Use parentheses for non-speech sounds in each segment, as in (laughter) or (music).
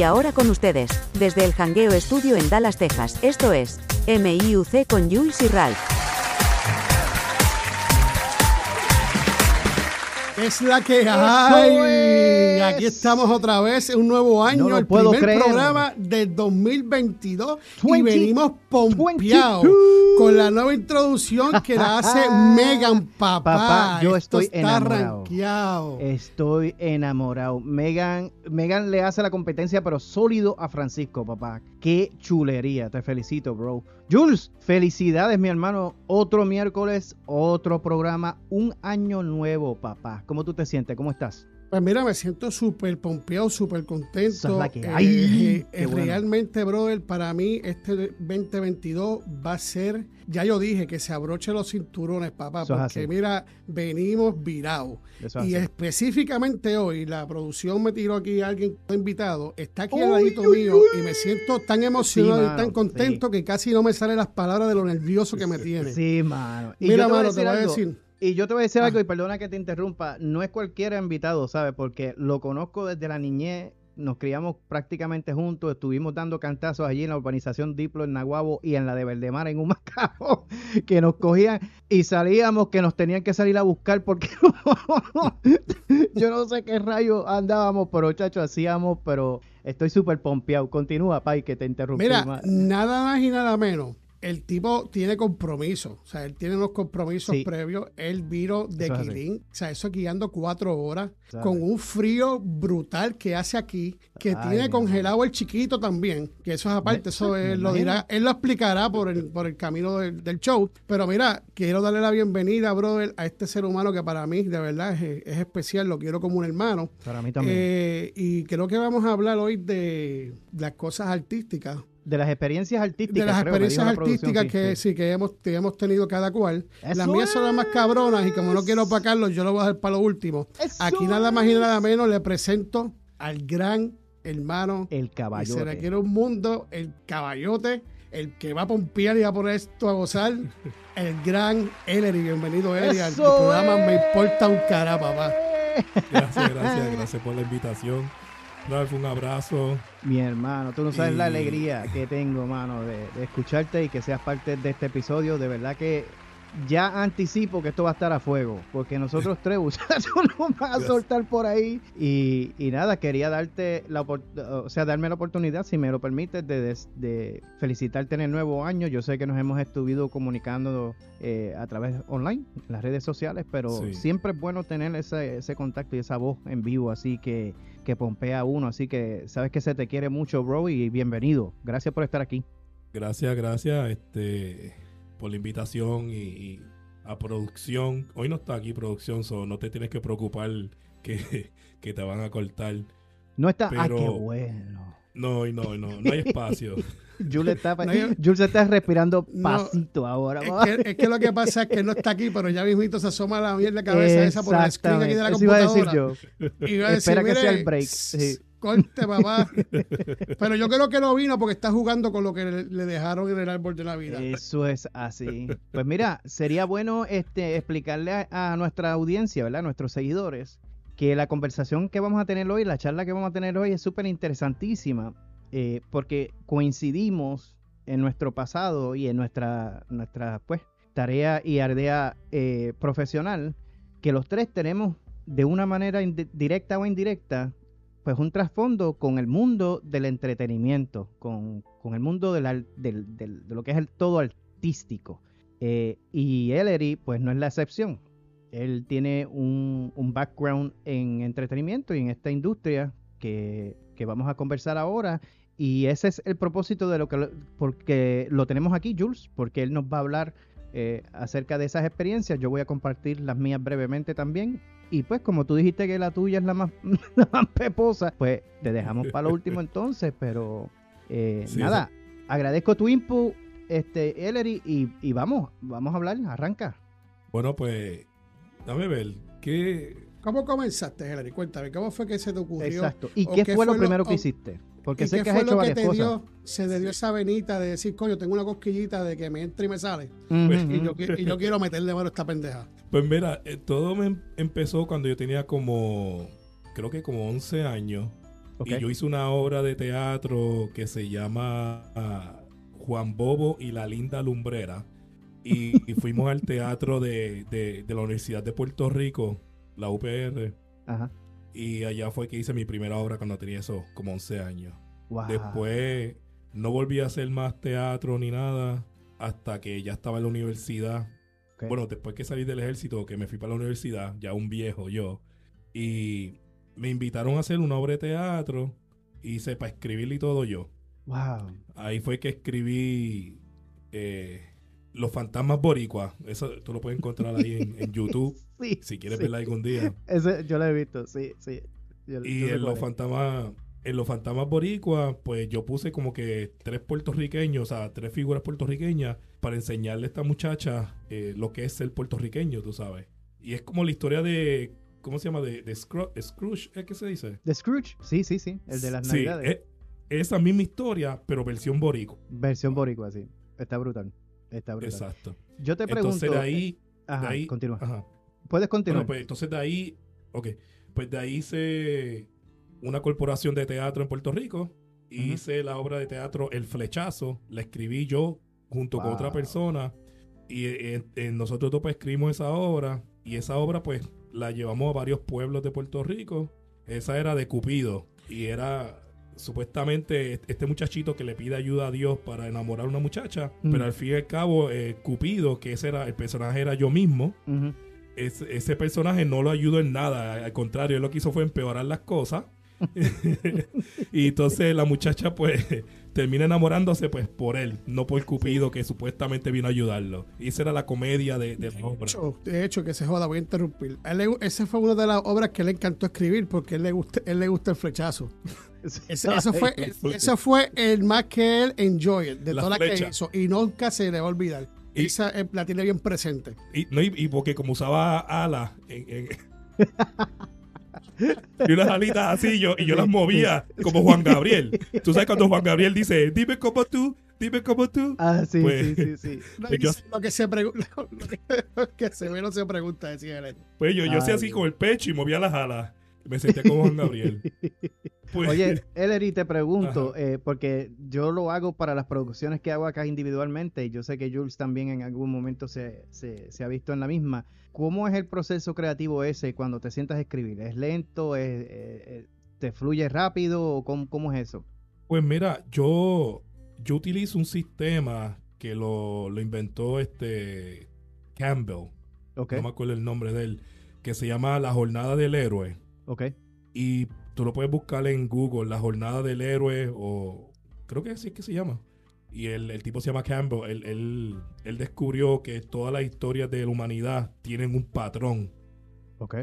Y ahora con ustedes, desde el Hangueo Estudio en Dallas, Texas, esto es MIUC con Jules y Ralph. Es la que hay. Aquí estamos otra vez, un nuevo año, No el puedo primer creer. programa del 2022 y 20, venimos pompeados 22. con la nueva introducción que la hace (laughs) Megan, papá. Papá, yo Esto estoy está enamorado. rankeado. Estoy enamorado. Megan, Megan le hace la competencia, pero sólido a Francisco, papá. Qué chulería. Te felicito, bro. Jules, felicidades, mi hermano. Otro miércoles, otro programa, un año nuevo, papá. ¿Cómo tú te sientes? ¿Cómo estás? Pues mira, me siento súper pompeado, súper contento. Es que Eh, hay. eh, eh, bueno. Realmente, brother, para mí este 2022 va a ser, ya yo dije, que se abroche los cinturones, papá, Eso porque mira, venimos virados. Es Y específicamente hoy, la producción me tiró aquí a alguien invitado, está aquí Uy, al ladito uy, mío uy. y me siento tan emocionado Sí, y tan contento que casi no me salen las palabras de lo nervioso que me tiene. Sí, mano. Y Mira, yo te voy a mano, decir te voy a algo. Y yo te voy a decir Ah. algo, y perdona que te interrumpa, no es cualquier invitado, ¿sabes? Porque lo conozco desde la niñez, nos criamos prácticamente juntos, estuvimos dando cantazos allí en la urbanización Diplo en Naguabo y en la de Verdemar en Humacao, (laughs) que nos cogían y salíamos que nos tenían que salir a buscar porque (laughs) yo no sé qué rayos andábamos, pero chacho, hacíamos, pero estoy súper pompeado. Continúa, Pai, que te interrumpí. Mira, nada más y nada menos. El tipo tiene compromiso, o sea, él tiene unos compromisos Sí. previos. Él vino de Eso. Quilín, o sea, eso guiando cuatro horas, con un frío brutal que hace aquí, que Ay, tiene congelado el chiquito también, que eso es aparte, Me- eso (laughs) él lo dirá, él lo explicará por el, por el camino del, del show. Pero mira, quiero darle la bienvenida, brother, a este ser humano que para mí, de verdad, es, es especial, lo quiero como un hermano. Para mí también. Eh, y creo que vamos a hablar hoy de las cosas artísticas de las experiencias artísticas. de las creo, experiencias artísticas que sí. sí, que hemos, que hemos tenido cada cual. ¡Eso Las mías son las más cabronas y como no quiero opacarlos, yo lo voy a dejar para lo último. ¡Eso Aquí nada más y nada menos le presento al gran hermano El y se caballote. requiere un mundo, el caballote, el que va a pompear y va a poner esto a gozar, (laughs) el gran Ellery. Bienvenido, Ellery, al ¡Eso programa Me! Importa un Cara, papá. Gracias, gracias, gracias por la invitación. Ralph, un abrazo. Mi hermano, tú no sabes la alegría que tengo, mano, de, de escucharte y que seas parte de este episodio. De verdad que ya anticipo que esto va a estar a fuego, porque nosotros (laughs) tres (laughs) nos van a soltar por ahí. Y, y nada, quería darte la o sea, darme la oportunidad, si me lo permites, de, de- de felicitarte en el nuevo año. Yo sé que nos hemos estuvido comunicando eh, a través online, en las redes sociales, pero Sí. siempre es bueno tener ese, ese contacto y esa voz en vivo, así que que pompea a uno. Así que sabes que se te quiere mucho, bro, y bienvenido. Gracias por estar aquí. Gracias, gracias este, por la invitación y, y a producción. Hoy no está aquí producción, so no te tienes que preocupar que, (laughs) que te van a cortar. No está. ¡Ah, Pero- qué bueno! No, y no, no, (laughs) no hay espacio. Jules está, No, yo- Jules está respirando No, pasito ahora. Es que, es que lo que pasa es que él no está aquí, pero ya mismito se asoma la mierda de cabeza esa por el screen aquí de la Exactamente. Eso iba a decir computadora. yo. Y iba a decir, Espera que sea "Mire, el break". Sí. Corte, papá. (laughs) Pero yo creo que no vino porque está jugando con lo que le, le dejaron en el árbol de la vida. Eso es así. Pues mira, sería bueno este explicarle a, a nuestra audiencia, ¿verdad? A nuestros seguidores, que la conversación que vamos a tener hoy, la charla que vamos a tener hoy es súper interesantísima, eh, porque coincidimos en nuestro pasado y en nuestra, nuestra pues, tarea y ardea eh, profesional, que los tres tenemos de una manera directa o indirecta, pues un trasfondo con el mundo del entretenimiento, con, con el mundo del- del- de lo que es el todo artístico. Eh, y Ellery, pues no es la excepción. Él tiene un, un background en entretenimiento y en esta industria que, que vamos a conversar ahora. Y ese es el propósito de lo que lo- porque lo tenemos aquí, Jules, porque él nos va a hablar eh, acerca de esas experiencias. Yo voy a compartir las mías brevemente también. Y pues como tú dijiste que la tuya es la más, (laughs) la más peposa, pues te dejamos para lo último entonces, pero eh, Sí, nada, agradezco tu input, este, Ellery, y, y vamos, vamos a hablar, arranca. Bueno, pues, dame ver. ¿Qué, ¿Cómo comenzaste, Hillary? Cuéntame, ¿cómo fue que se te ocurrió? Exacto. ¿Y qué, qué fue lo primero que hiciste? Porque ¿Y sé qué que has fue hecho lo que varias te cosas. dio? Se te dio esa venita de decir, coño, tengo una cosquillita de que me entra y me sale. Ujú, Y yo, y yo quiero meterle mano a esta pendeja. Pues mira, eh, todo me em- empezó cuando yo tenía como, creo que como 11 años. Y yo hice una obra de teatro que se llama ah, Juan Bobo y la Linda Lumbrera. Y, y fuimos al teatro de, de- de la Universidad de Puerto Rico, la UPR. Ajá. Y allá fue que hice mi primera obra cuando tenía eso, como 11 años. Wow. Después no volví a hacer más teatro ni nada hasta que ya estaba en la universidad. Bueno, después que salí del ejército, que me fui para la universidad, ya un viejo yo, y me invitaron a hacer una obra de teatro, hice para escribir y todo yo. Wow. Ahí fue que escribí eh, Los Fantasmas Boricuas. Eso tú lo puedes encontrar ahí en, en YouTube, (laughs) Sí. si quieres sí. verla algún día. Ese yo lo he visto, sí, sí. Yo- Y yo en los fantasmas, en los fantasmas boricuas, pues yo puse como que tres puertorriqueños, o sea, tres figuras puertorriqueñas para enseñarle a esta muchacha eh, lo que es ser puertorriqueño, tú sabes. Y es como la historia de, ¿cómo se llama? De, de Scroo- Scrooge, ¿es que se dice? ¿De Scrooge? Sí, sí, sí. El de las Sí, navidades. es- esa misma historia, pero versión boricua. Versión boricua, sí. Está brutal. Está brutal. Exacto. Yo te pregunto. Entonces de ahí, Ajá, de ahí, continúa. ajá. Puedes continuar. Bueno, pues entonces de ahí, ok, pues de ahí hice una corporación de teatro en Puerto Rico. Hice la obra de teatro El Flechazo, la escribí yo junto con otra persona y eh, eh, nosotros dos pues escribimos esa obra y esa obra pues la llevamos a varios pueblos de Puerto Rico. Esa era de Cupido y era supuestamente est- este muchachito que le pide ayuda a Dios para enamorar a una muchacha, Mm. pero al fin y al cabo eh, Cupido, que ese era el personaje era yo mismo, ese personaje no lo ayudó en nada. Al contrario, él lo que hizo fue empeorar las cosas. (laughs) y entonces la muchacha pues termina enamorándose pues por él, no por Cupido que supuestamente vino a ayudarlo. Y esa era la comedia de, de la obra. De hecho, de hecho, que se joda, voy a interrumpir. Él esa fue una de las obras que le encantó escribir porque él le gusta, él le gusta el flechazo. (laughs) Ese- eso, fue, (laughs) eso fue el más que él enjoy de La todas las que hizo. Y nunca se le va a olvidar. Y- esa eh, la tiene bien presente. Y, no, y, y porque como usaba alas en- en- (laughs) y unas alitas así yo, y yo las movía como Juan Gabriel. Tú sabes cuando Juan Gabriel dice, dime como tú, dime como tú. Ah, sí, Pues- sí, sí, sí. Lo, que, yo- lo que se pregunta, (laughs) lo que, lo que se ve no se pregunta, decía él. Pues yo, yo hacía así con el pecho y movía las alas. Me sentía como Juan Gabriel. (laughs) Pues- Oye, (laughs) Ellery, te pregunto, eh, porque yo lo hago para las producciones que hago acá individualmente, y yo sé que Jules también en algún momento se, se, se ha visto en la misma. ¿Cómo es el proceso creativo ese cuando te sientas a escribir? ¿Es lento? ¿Es, eh, eh, ¿Te fluye rápido? ¿O cómo, cómo es eso? Pues mira, yo, yo utilizo un sistema que lo, lo inventó este Campbell, Ok, no me acuerdo el nombre de él, que se llama La Jornada del Héroe. Ok. Y tú lo puedes buscar en Google, La Jornada del Héroe, o creo que así es que se llama. Y el, el tipo se llama Campbell. Él, él, él descubrió que todas las historias de la humanidad tienen un patrón. Ok.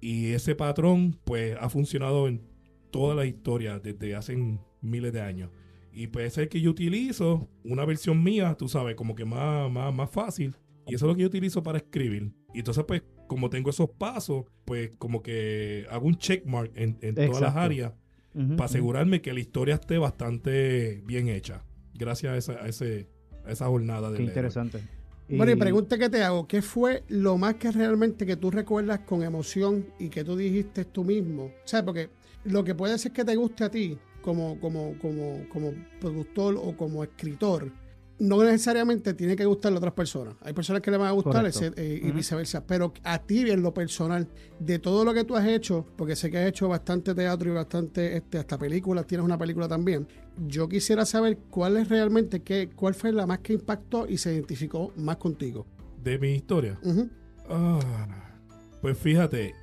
Y ese patrón, pues, ha funcionado en todas las historias desde hace miles de años. Y pues ese es el que yo utilizo, una versión mía, tú sabes, como que más, más, más fácil. Y eso es lo que yo utilizo para escribir. Y entonces, pues, como tengo esos pasos, pues como que hago un checkmark en, en todas las áreas para asegurarme que la historia esté bastante bien hecha. Gracias a esa, a ese, a esa jornada de Qué interesante. Bueno, y pregunta que te hago, ¿qué fue lo más que realmente que tú recuerdas con emoción y que tú dijiste tú mismo? O sea, porque lo que puede ser que te guste a ti como, como, como, como productor o como escritor, no necesariamente tiene que gustarle a otras personas. Hay personas que le van a gustar ese- eh, y viceversa. Pero a ti, en lo personal, de todo lo que tú has hecho, porque sé que has hecho bastante teatro y bastante, este, hasta películas, tienes una película también. Yo quisiera saber cuál es realmente, qué, cuál fue la más que impactó y se identificó más contigo. De mi historia. Ah, pues fíjate,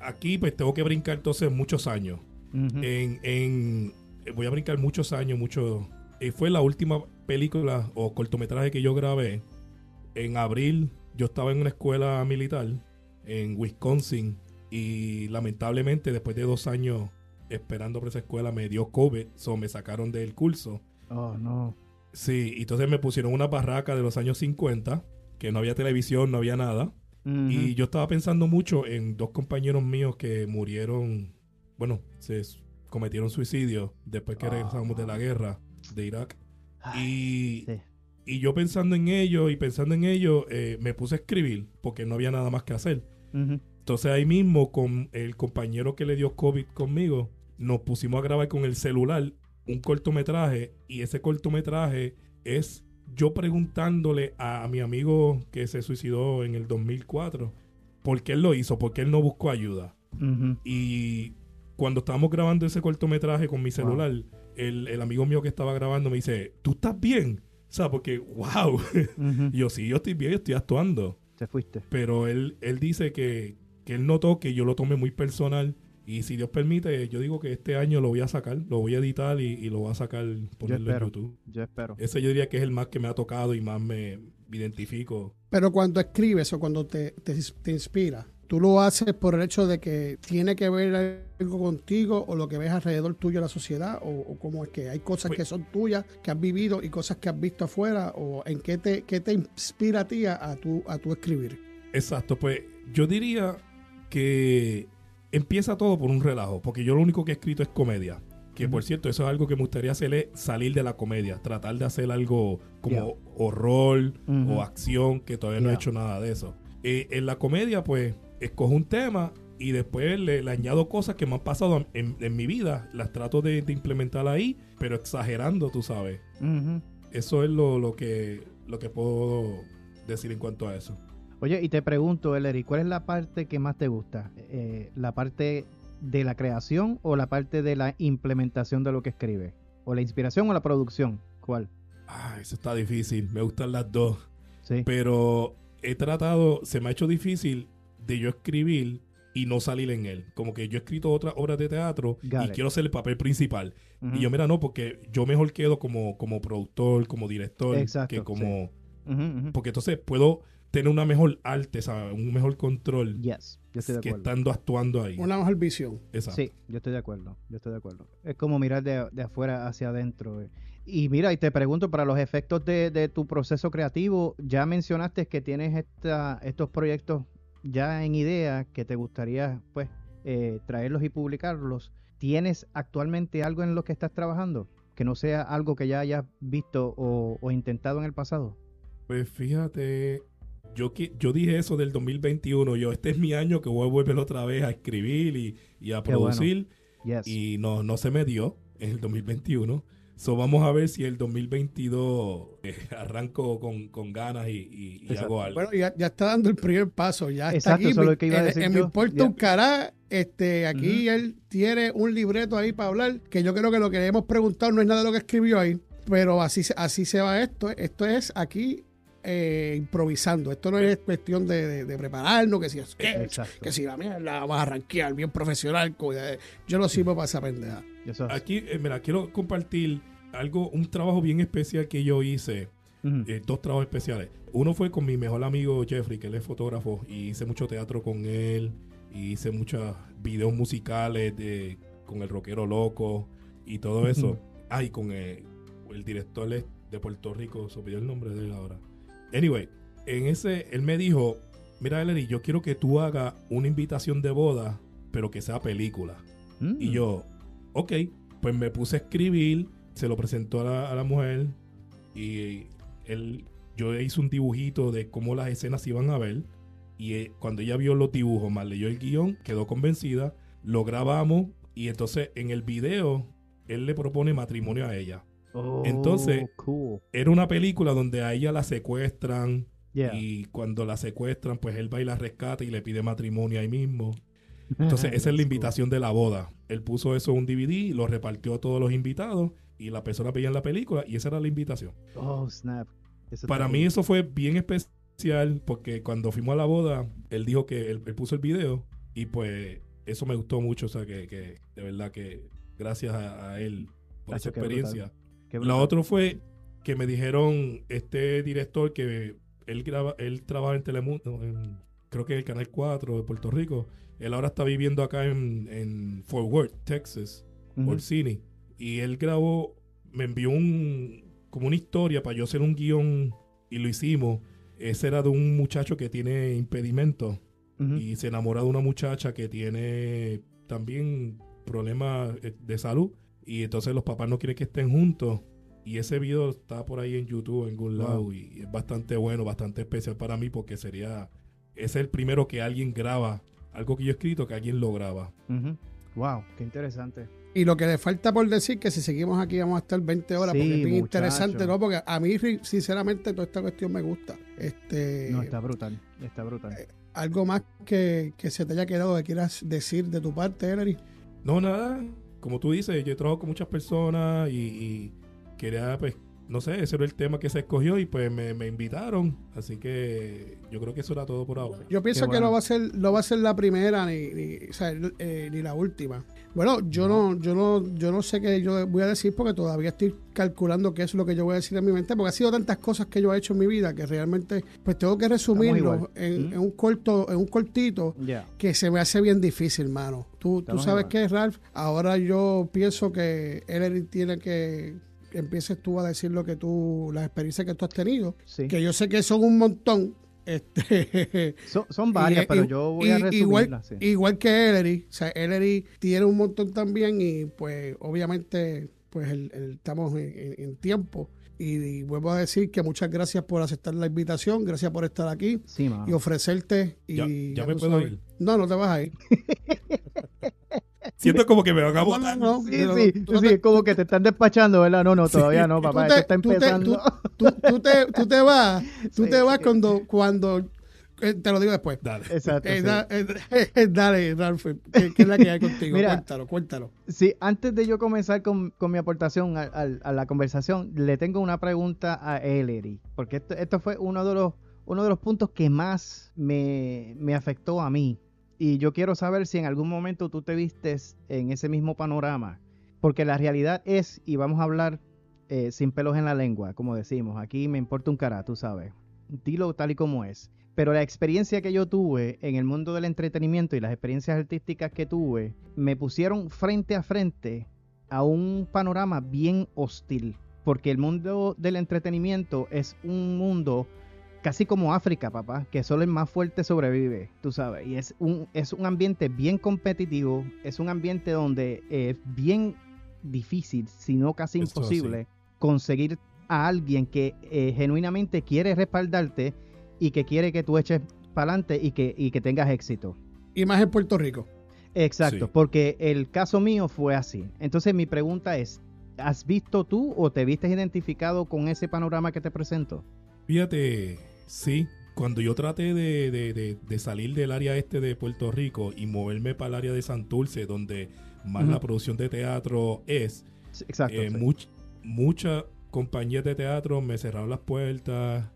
aquí pues tengo que brincar entonces muchos años. En, en- voy a brincar muchos años, mucho. eh, fue la última película o cortometraje que yo grabé. En abril yo estaba en una escuela militar en Wisconsin y lamentablemente después de dos años esperando por esa escuela me dio COVID, so me sacaron del curso. Oh, no. Sí, entonces me pusieron una barraca de los años 50, que no había televisión, no había nada. Y yo estaba pensando mucho en dos compañeros míos que murieron, bueno, se cometieron suicidio después que Ah. regresamos de la guerra de Irak. Y, sí. y yo pensando en ello y pensando en ello, eh, me puse a escribir porque no había nada más que hacer. Entonces ahí mismo con el compañero que le dio COVID conmigo, nos pusimos a grabar con el celular un cortometraje y ese cortometraje es yo preguntándole a, mi amigo que se suicidó en el 2004 por qué él lo hizo, por qué él no buscó ayuda. Y cuando estábamos grabando ese cortometraje con mi celular, el, amigo mío que estaba grabando me dice, ¿tú estás bien? O sea, porque, wow. (laughs) yo sí, yo estoy bien, estoy actuando. Te fuiste. Pero él, él dice que, que él notó que yo lo tomé muy personal y si Dios permite, yo digo que este año lo voy a sacar, lo voy a editar y, lo voy a sacar, ponerlo en YouTube. Yo espero. Ese yo diría que es el más que me ha tocado y más me, identifico. Pero cuando escribes o cuando te, te, inspira, ¿tú lo haces por el hecho de que tiene que ver algo contigo o lo que ves alrededor tuyo de la sociedad? ¿O, cómo es que hay cosas que pues son tuyas, que has vivido y cosas que has visto afuera? ¿O en qué te, qué te inspira a ti a, tu, a tu escribir? Exacto, pues yo diría que empieza todo por un relajo, porque yo lo único que he escrito es comedia. Que por cierto, eso es algo que me gustaría hacer, salir de la comedia, tratar de hacer algo como horror o acción, que todavía no he hecho nada de eso. Eh, en la comedia, pues, escojo un tema y después le, añado cosas que me han pasado en, mi vida, las trato de, implementar ahí, pero exagerando, tú sabes. Eso es lo, lo, que, lo que puedo decir en cuanto a eso. Oye, y te pregunto, Ellery, ¿cuál es la parte que más te gusta? Eh, ¿La parte de la creación o la parte de la implementación de lo que escribe? ¿O la inspiración o la producción? ¿Cuál? Ah, eso está difícil. Me gustan las dos. Sí. Pero he tratado, se me ha hecho difícil de yo escribir y no salir en él. Como que yo he escrito otras obras de teatro y quiero ser el papel principal. Y yo, mira, no, porque yo mejor quedo como, como productor, como director, que como... Porque entonces puedo tener una mejor arte, ¿sabes? un mejor control yes, yo estoy de que estando actuando ahí. Una mejor visión. Exacto. Sí, yo estoy de acuerdo, yo estoy de acuerdo. Es como mirar de, de afuera hacia adentro. Eh. Y mira, y te pregunto, para los efectos de, de, tu proceso creativo, ya mencionaste que tienes esta, estos proyectos ya en idea que te gustaría pues eh, traerlos y publicarlos. ¿Tienes actualmente algo en lo que estás trabajando? Que no sea algo que ya hayas visto o, o intentado en el pasado. Pues fíjate, yo, yo dije eso del 2021. Yo, este es mi año que voy a volver otra vez a escribir y, a producir. Y no, no se me dio en el 2021. So vamos a ver si el 2022 eh, arranco con, ganas y, hago algo. Bueno, ya, está dando el primer paso. Ya está aquí. que iba a decir en, mi puerto un cará, este, aquí él tiene un libreto ahí para hablar, que yo creo que lo que le hemos preguntado no es nada de lo que escribió ahí, pero así, así se va esto. Esto es aquí eh, improvisando. Esto no es cuestión de, prepararnos, que si es que si la mierda vamos a rankear bien profesional. Yo lo sirvo para esa pendeja. Aquí, eh, mira, quiero compartir algo, un trabajo bien especial que yo hice. Eh, dos trabajos especiales. Uno fue con mi mejor amigo Jeffrey, que él es fotógrafo, y hice mucho teatro con él, y hice muchos videos musicales de, con el rockero loco y todo eso. Ah, y con el, director de Puerto Rico, se el nombre de él ahora. Anyway, en ese, él me dijo, mira, Ellery, yo quiero que tú hagas una invitación de boda, pero que sea película. Y mm. yo, ok, pues me puse a escribir, se lo presentó a la, mujer y él, yo hice un dibujito de cómo las escenas iban a ver. Y eh, cuando ella vio los dibujos, más leyó el guion, quedó convencida, lo grabamos y entonces en el video él le propone matrimonio a ella. Entonces, oh, era una película donde a ella la secuestran y cuando la secuestran, pues él va y la rescata y le pide matrimonio ahí mismo. (laughs) Entonces, esa es la invitación de la boda. Él puso eso en un DVD, lo repartió a todos los invitados y la persona veía la película y esa era la invitación. Oh, snap. Para mí eso fue bien especial porque cuando fuimos a la boda, él dijo que él, puso el video y pues eso me gustó mucho. O sea, que, de verdad que gracias a, él por esa experiencia. La otra fue que me dijeron este director que él graba, él trabaja en Telemundo, creo que en el Canal 4 de Puerto Rico. Él ahora está viviendo acá en, en Fort Worth, Texas, por cine. Y él grabó, me envió un como una historia para yo hacer un guion y lo hicimos. Ese era de un muchacho que tiene impedimento y se enamora de una muchacha que tiene también problemas eh, de salud y entonces los papás no quieren que estén juntos. Y ese video está por ahí en YouTube, en algún lado, y es bastante bueno, bastante especial para mí porque sería, es el primero que alguien graba, algo que yo he escrito, que alguien lo graba. Wow, qué interesante. Y lo que le falta por decir que si seguimos aquí vamos a estar 20 horas Sí, porque es bien interesante, ¿no? Porque a mí, sinceramente, toda esta cuestión me gusta. Este, No, está brutal, está brutal. Algo más que, que se te haya quedado que quieras decir de tu parte, Ellery. No, nada. Como tú dices, yo trabajo con muchas personas y, y quería, pues, no sé, ese era el tema que se escogió y pues me, me invitaron. Así que yo creo que eso era todo por ahora. Yo pienso que no va a ser, no va a ser la primera ni, ni, o sea, eh, ni la última. Bueno, yo no. yo no, yo no sé qué yo voy a decir porque todavía estoy calculando qué es lo que yo voy a decir en mi mente, porque ha sido tantas cosas que yo he hecho en mi vida que realmente, pues tengo que resumirlo en, ¿Mm? en un corto, en un cortito que se me hace bien difícil, hermano. Tú, tú sabes que Ralph, ahora yo pienso que él tiene que que empieces tú a decir lo que tú, las experiencias que tú has tenido, Sí. que yo sé que son un montón. Este, (laughs) Son, son varias, y- pero y- yo voy a resumirlas. igual, sí. igual que Ellery, o sea, Ellery tiene un montón también y pues obviamente pues el- el- estamos en, en- en tiempo y, y vuelvo a decir que muchas gracias por aceptar la invitación, gracias por estar aquí Sí, y ofrecerte y Ya- ya me puedo sabes. ir. No, no te vas a ir. (laughs) Siento como que me van a No, botar. no, no, Sí, no, sí, sí, te- como que te están despachando, ¿verdad? No, no, todavía no, tú papá, te- esto está tú te- empezando. tú, tú te, tú te vas, tú Sí. te vas cuando, cuando eh, te lo digo después. Dale. Exacto. Eh, sí. da- eh, (laughs) dale, Ralph, ¿qué, qué es la que hay contigo? Mira. cuéntalo, cuéntalo. Sí, antes de yo comenzar con, con mi aportación a, a- a la conversación, le tengo una pregunta a Ellery, porque esto, esto fue uno de los uno de los puntos que más me, me afectó a mí. Y yo quiero saber si en algún momento tú te vistes en ese mismo panorama. Porque la realidad es, y vamos a hablar eh, sin pelos en la lengua, como decimos, aquí me importa un cara, tú sabes. Dilo tal y como es. Pero la experiencia que yo tuve en el mundo del entretenimiento y las experiencias artísticas que tuve me pusieron frente a frente a un panorama bien hostil. Porque el mundo del entretenimiento es un mundo casi como África, papá, que solo el más fuerte sobrevive, tú sabes. Y es un, es un ambiente bien competitivo, es un ambiente donde es bien difícil, si no casi imposible, conseguir a alguien que eh, genuinamente quiere respaldarte y que quiere que tú eches para adelante y que, y que tengas éxito. Y más en Puerto Rico. Exacto, Sí. porque el caso mío fue así. Entonces mi pregunta es, ¿has visto tú o te viste identificado con ese panorama que te presento? Fíjate, sí, cuando yo traté de, de- de- de salir del área este de Puerto Rico y moverme para el área de Santurce, donde más la producción de teatro es, Sí, Exacto. eh, sí. much- muchas compañías de teatro me cerraron las puertas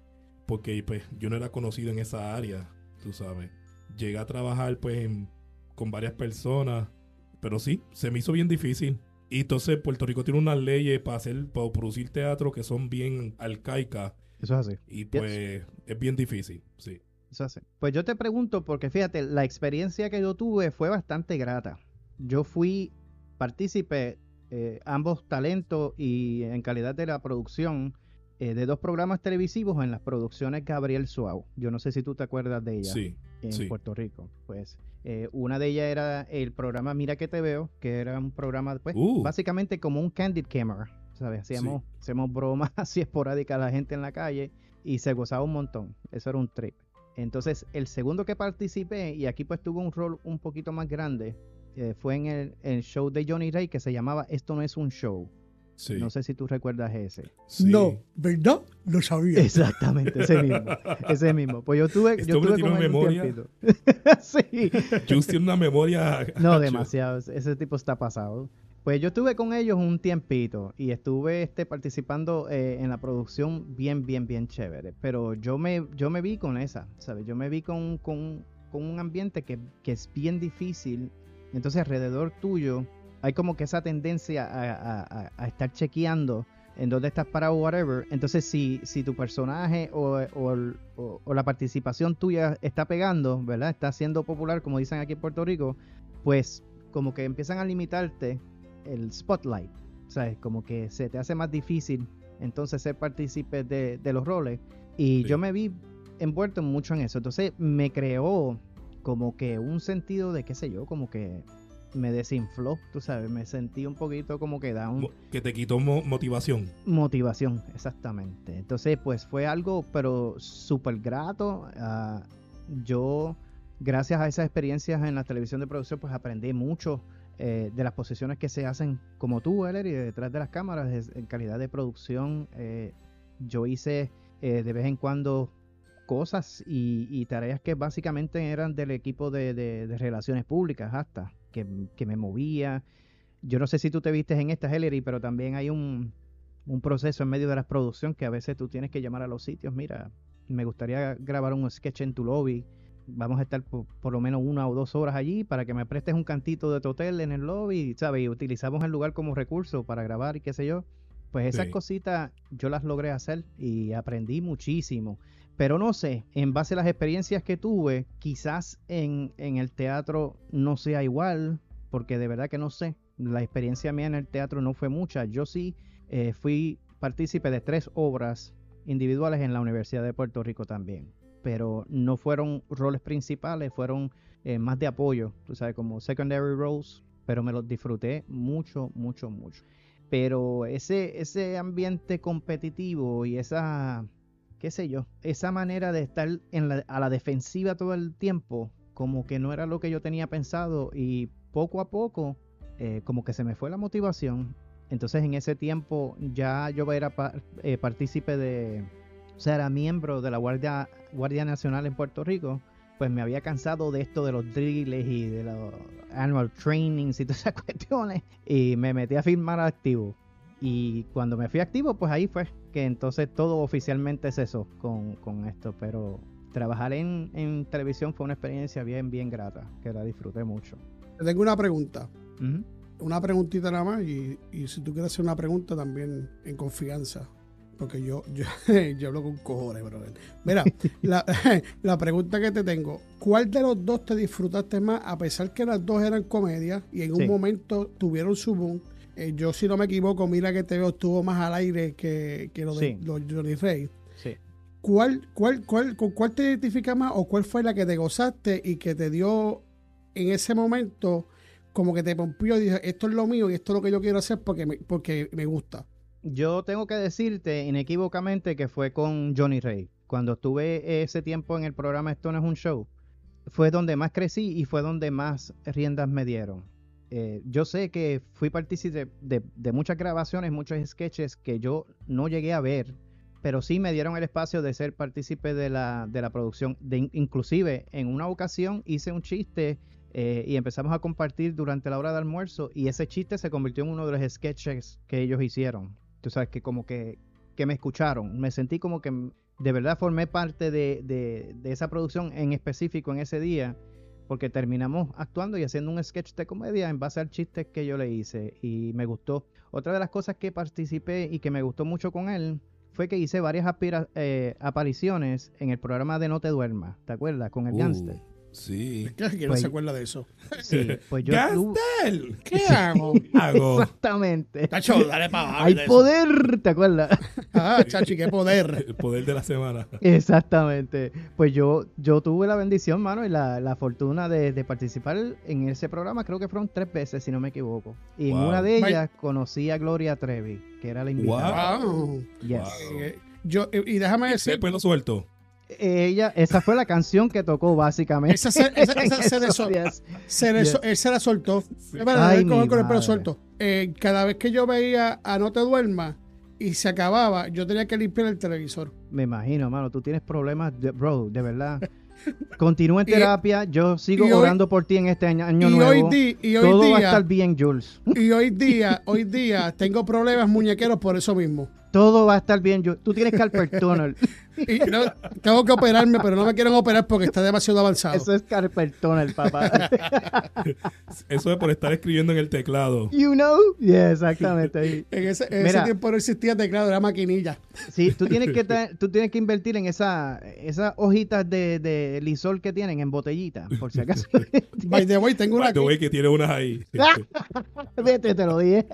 porque pues yo no era conocido en esa área, tú sabes. Llegué a trabajar pues en- con varias personas, pero sí, se me hizo bien difícil. Y entonces Puerto Rico tiene unas leyes para hacer, para producir teatro que son bien arcaicas Eso es así. y pues es bien difícil, sí. Eso hace. Pues yo te pregunto, porque fíjate, la experiencia que yo tuve fue bastante grata. Yo fui partícipe, eh, ambos talentos y en calidad de la producción eh, de dos programas televisivos en las producciones Gabriel Suau. Yo no sé si tú te acuerdas de ella Sí, en sí. Puerto Rico. Pues eh, una de ellas era el programa Mira que te veo, que era un programa, pues, Uh. básicamente como un candid camera. ¿Sabes? Hacíamos, hacíamos bromas (laughs) así esporádicas a la gente en la calle y se gozaba un montón. Eso era un trip. Entonces, el segundo que participé, y aquí pues tuvo un rol un poquito más grande, eh, fue en el, el show de Johnny Ray que se llamaba Esto no es un show. sí, No sé si tú recuerdas ese. sí. No, ¿verdad? Lo sabía. (laughs) Exactamente, ese mismo. Ese mismo. Pues yo tuve, Este yo tuve tiene una un memoria. tiempito. (laughs) sí. Juice tiene una memoria. No, demasiado. Ese tipo está pasado. Pues yo estuve con ellos un tiempito y estuve este, participando eh, en la producción bien, bien, bien chévere. Pero yo me, yo me vi con esa, ¿sabes? Yo me vi con, con, con un ambiente que, que es bien difícil. Entonces alrededor tuyo hay como que esa tendencia a, a- a- estar chequeando en dónde estás parado, whatever. Entonces si, si tu personaje o, o o- o la participación tuya está pegando, ¿verdad? Está siendo popular, como dicen aquí en Puerto Rico, pues como que empiezan a limitarte el spotlight, ¿sabes? Como que se te hace más difícil entonces ser partícipe de, de los roles. Y Sí. yo me vi envuelto mucho en eso. Entonces me creó como que un sentido de, qué sé yo, como que me desinfló, tú sabes, me sentí un poquito como que down. Mo- Que te quitó mo- motivación. Motivación, exactamente. Entonces, pues fue algo, pero súper grato. Ah, yo, gracias a esas experiencias en la televisión de producción, pues aprendí mucho eh, de las posiciones que se hacen como tú, y detrás de las cámaras, en calidad de producción. Eh, yo hice eh, de vez en cuando cosas y, tareas que básicamente eran del equipo de, relaciones públicas hasta, que, me movía. Yo no sé si tú te vistes en esta, Hillary, pero también hay un, un proceso en medio de la producción que a veces tú tienes que llamar a los sitios, mira, me gustaría grabar un sketch en tu lobby vamos a estar por, lo menos una o dos horas allí para que me prestes un cantito de tu hotel en el lobby, ¿sabes? Y utilizamos el lugar como recurso para grabar y qué sé yo. Pues esas cositas yo las logré hacer y aprendí muchísimo. Pero no sé, en base a las experiencias que tuve, quizás en, en el teatro no sea igual, porque de verdad que no sé. La experiencia mía en el teatro no fue mucha. Yo sí eh, fui partícipe de tres obras individuales en la Universidad de Puerto Rico también pero no fueron roles principales, fueron eh, más de apoyo, tú sabes, como secondary roles, pero me los disfruté mucho, mucho, mucho. Pero ese, ese ambiente competitivo y esa, qué sé yo, esa manera de estar en la, a la defensiva todo el tiempo, como que no era lo que yo tenía pensado y poco a poco, eh, como que se me fue la motivación. Entonces en ese tiempo ya yo era eh, partícipe de, sea, era miembro de la Guardia, Guardia Nacional en Puerto Rico, pues me había cansado de esto de los drills y de los annual trainings y (laughs) todas esas cuestiones y me metí a firmar activo. Y cuando me fui activo, pues ahí fue que entonces todo oficialmente cesó con, con esto. Pero trabajar en, en, televisión fue una experiencia bien, bien grata, que la disfruté mucho. Tengo una pregunta. Una preguntita nada más y, y si tú quieres hacer una pregunta también en confianza porque yo, yo, (laughs) yo hablo con cojones, brother. Mira, (laughs) (laughs) la, pregunta que te tengo, ¿cuál de los dos te disfrutaste más a pesar que las dos eran comedias y en un momento tuvieron su boom? Eh, yo, si no me equivoco, mira que te veo, estuvo más al aire que, que lo de Johnny Rey. Sí. ¿Cuál, cuál, cuál, ¿Con cuál te identificas más o cuál fue la que te gozaste y que te dio en ese momento como que te pompió y dije, esto es lo mío y esto es lo que yo quiero hacer porque porque me gusta? Yo tengo que decirte inequívocamente que fue con Johnny Ray. Cuando estuve ese tiempo en el programa Esto no es un show, fue donde más crecí y fue donde más riendas me dieron. Eh, yo sé que fui partícipe de, muchas grabaciones, muchos sketches que yo no llegué a ver, pero sí me dieron el espacio de ser partícipe de la, de la producción. De, inclusive en una ocasión hice un chiste eh, y empezamos a compartir durante la hora de almuerzo y ese chiste se convirtió en uno de los sketches que ellos hicieron. Tú sabes que como que, que me escucharon, me sentí como que de verdad formé parte de, de, esa producción en específico en ese día, porque terminamos actuando y haciendo un sketch de comedia en base al chiste que yo le hice y me gustó. Otra de las cosas que participé y que me gustó mucho con él fue que hice varias eh, apariciones en el programa de No te duermas, ¿te acuerdas? Con el uh. Gangster. Sí. ¿Qué (laughs) que no pues se acuerda de eso? Sí, pues yo. (laughs) ¡Gastel! (laughs) ¿Qué hago? hago? Exactamente. Tacho, dale para abajo. Hay poder, ¿te acuerdas? Ah, chachi, qué poder. El poder de la semana. Exactamente. Pues yo, yo tuve la bendición, mano, y la, la fortuna de, de, participar en ese programa. Creo que fueron tres veces, si no me equivoco. Y en una de ellas conocí a Gloria Trevi, que era la invitada. Wow. Yes. Eh, yo, y déjame decir. Después lo suelto ella, esa fue la canción que tocó básicamente. Esa se, esa, (laughs) esa se, le se, él se la soltó. Ay, con, con el pelo suelto. Eh, cada vez que yo veía a No te duermas y se acababa, yo tenía que limpiar el televisor. Me imagino, mano, tú tienes problemas, bro, de verdad. Continúa en (laughs) terapia, yo sigo orando por ti en este año, nuevo. Hoy y hoy Todo día, va a estar bien, Jules. (laughs) Y hoy día, hoy día tengo problemas muñequeros por eso mismo. Todo va a estar bien. Yo, tú tienes carpal tunnel. Y no, tengo que operarme, pero no me quieren operar porque está demasiado avanzado. Eso es carpal tunnel, papá. (laughs) Eso es por estar escribiendo en el teclado. You know? Yeah, exactamente. (laughs) en ese, ese, tiempo no existía teclado, era maquinilla. Sí, tú tienes que, (laughs) tú tienes que invertir en esa, esas hojitas de, de lisol que tienen en botellita, por si acaso. By the way, tengo una By the way, que tiene unas ahí. Vete, te lo dije.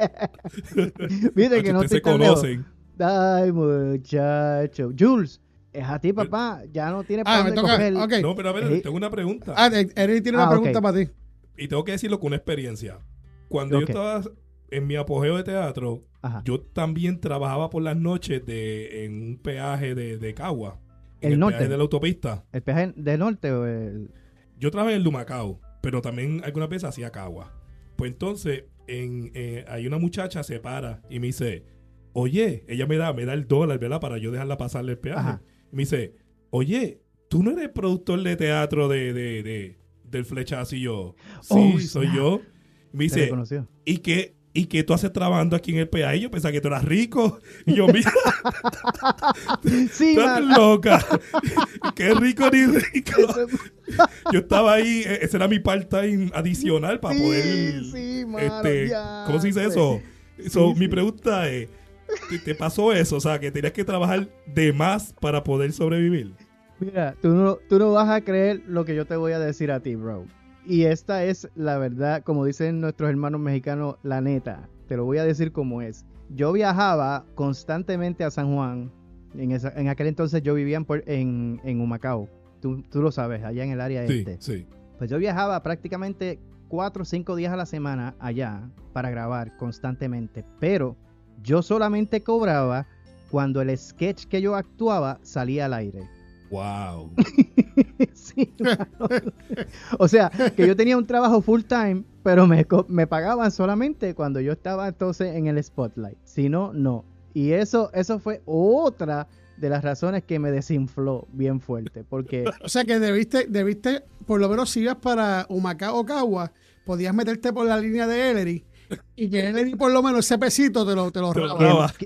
Viste que no te conocen. Ay, muchacho. Jules, es a ti, papá. Ya no tiene ah, me toca. Okay. No, pero a ver, tengo una pregunta. Ah, Eric tiene una ah, pregunta para ti. Y tengo que decirlo con una experiencia. Cuando yo estaba en mi apogeo de teatro, yo también trabajaba por las noches de, en un peaje de, de Cagua. el, el norte. de la autopista. ¿El peaje del norte o el...? Yo trabajé en el Lumacao, pero también algunas veces hacía Cagua. pues entonces, en, eh, hay una muchacha se para y me dice, oye, ella me da, me da el dólar, ¿verdad? Para yo dejarla pasarle el peaje. Ajá. Y me dice, oye, ¿tú no eres productor de teatro de, de, de- del flechazo? Y yo, sí, Oh, soy yo. Y me ¿Te dice? ¿y qué, ¿y qué tú haces trabajando aquí en el PA? Y yo pensaba que tú eras rico. Y yo, mira, (laughs) Sí, estás loca. (laughs) qué rico ni rico. (laughs) Yo estaba ahí, eh, ese era mi part-time adicional para Sí, poder. sí, este, ¿Cómo se dice eso? So, mi pregunta es: ¿te, te pasó eso? O sea, que tenías que trabajar de más para poder sobrevivir. Mira, tú no, tú no vas a creer lo que yo te voy a decir a ti, bro. Y esta es la verdad, como dicen nuestros hermanos mexicanos, la neta. Te lo voy a decir como es. Yo viajaba constantemente a San Juan. En, esa- en aquel entonces yo vivía en, en Humacao. Tú, tú lo sabes, allá en el área Sí, este. sí. Pues yo viajaba prácticamente cuatro o cinco días a la semana allá para grabar constantemente. Pero yo solamente cobraba cuando el sketch que yo actuaba salía al aire. Wow. (laughs) Sí, o sea, que yo tenía un trabajo full time, pero me, me pagaban solamente cuando yo estaba entonces en el spotlight. Si no, no. Y eso, eso fue otra de las razones que me desinfló bien fuerte. Porque (laughs) O sea que debiste, debiste, por lo menos si ibas para Humacao o Cagua, podías meterte por la línea de Ellery y que Ellery por lo menos ese pesito te lo, te lo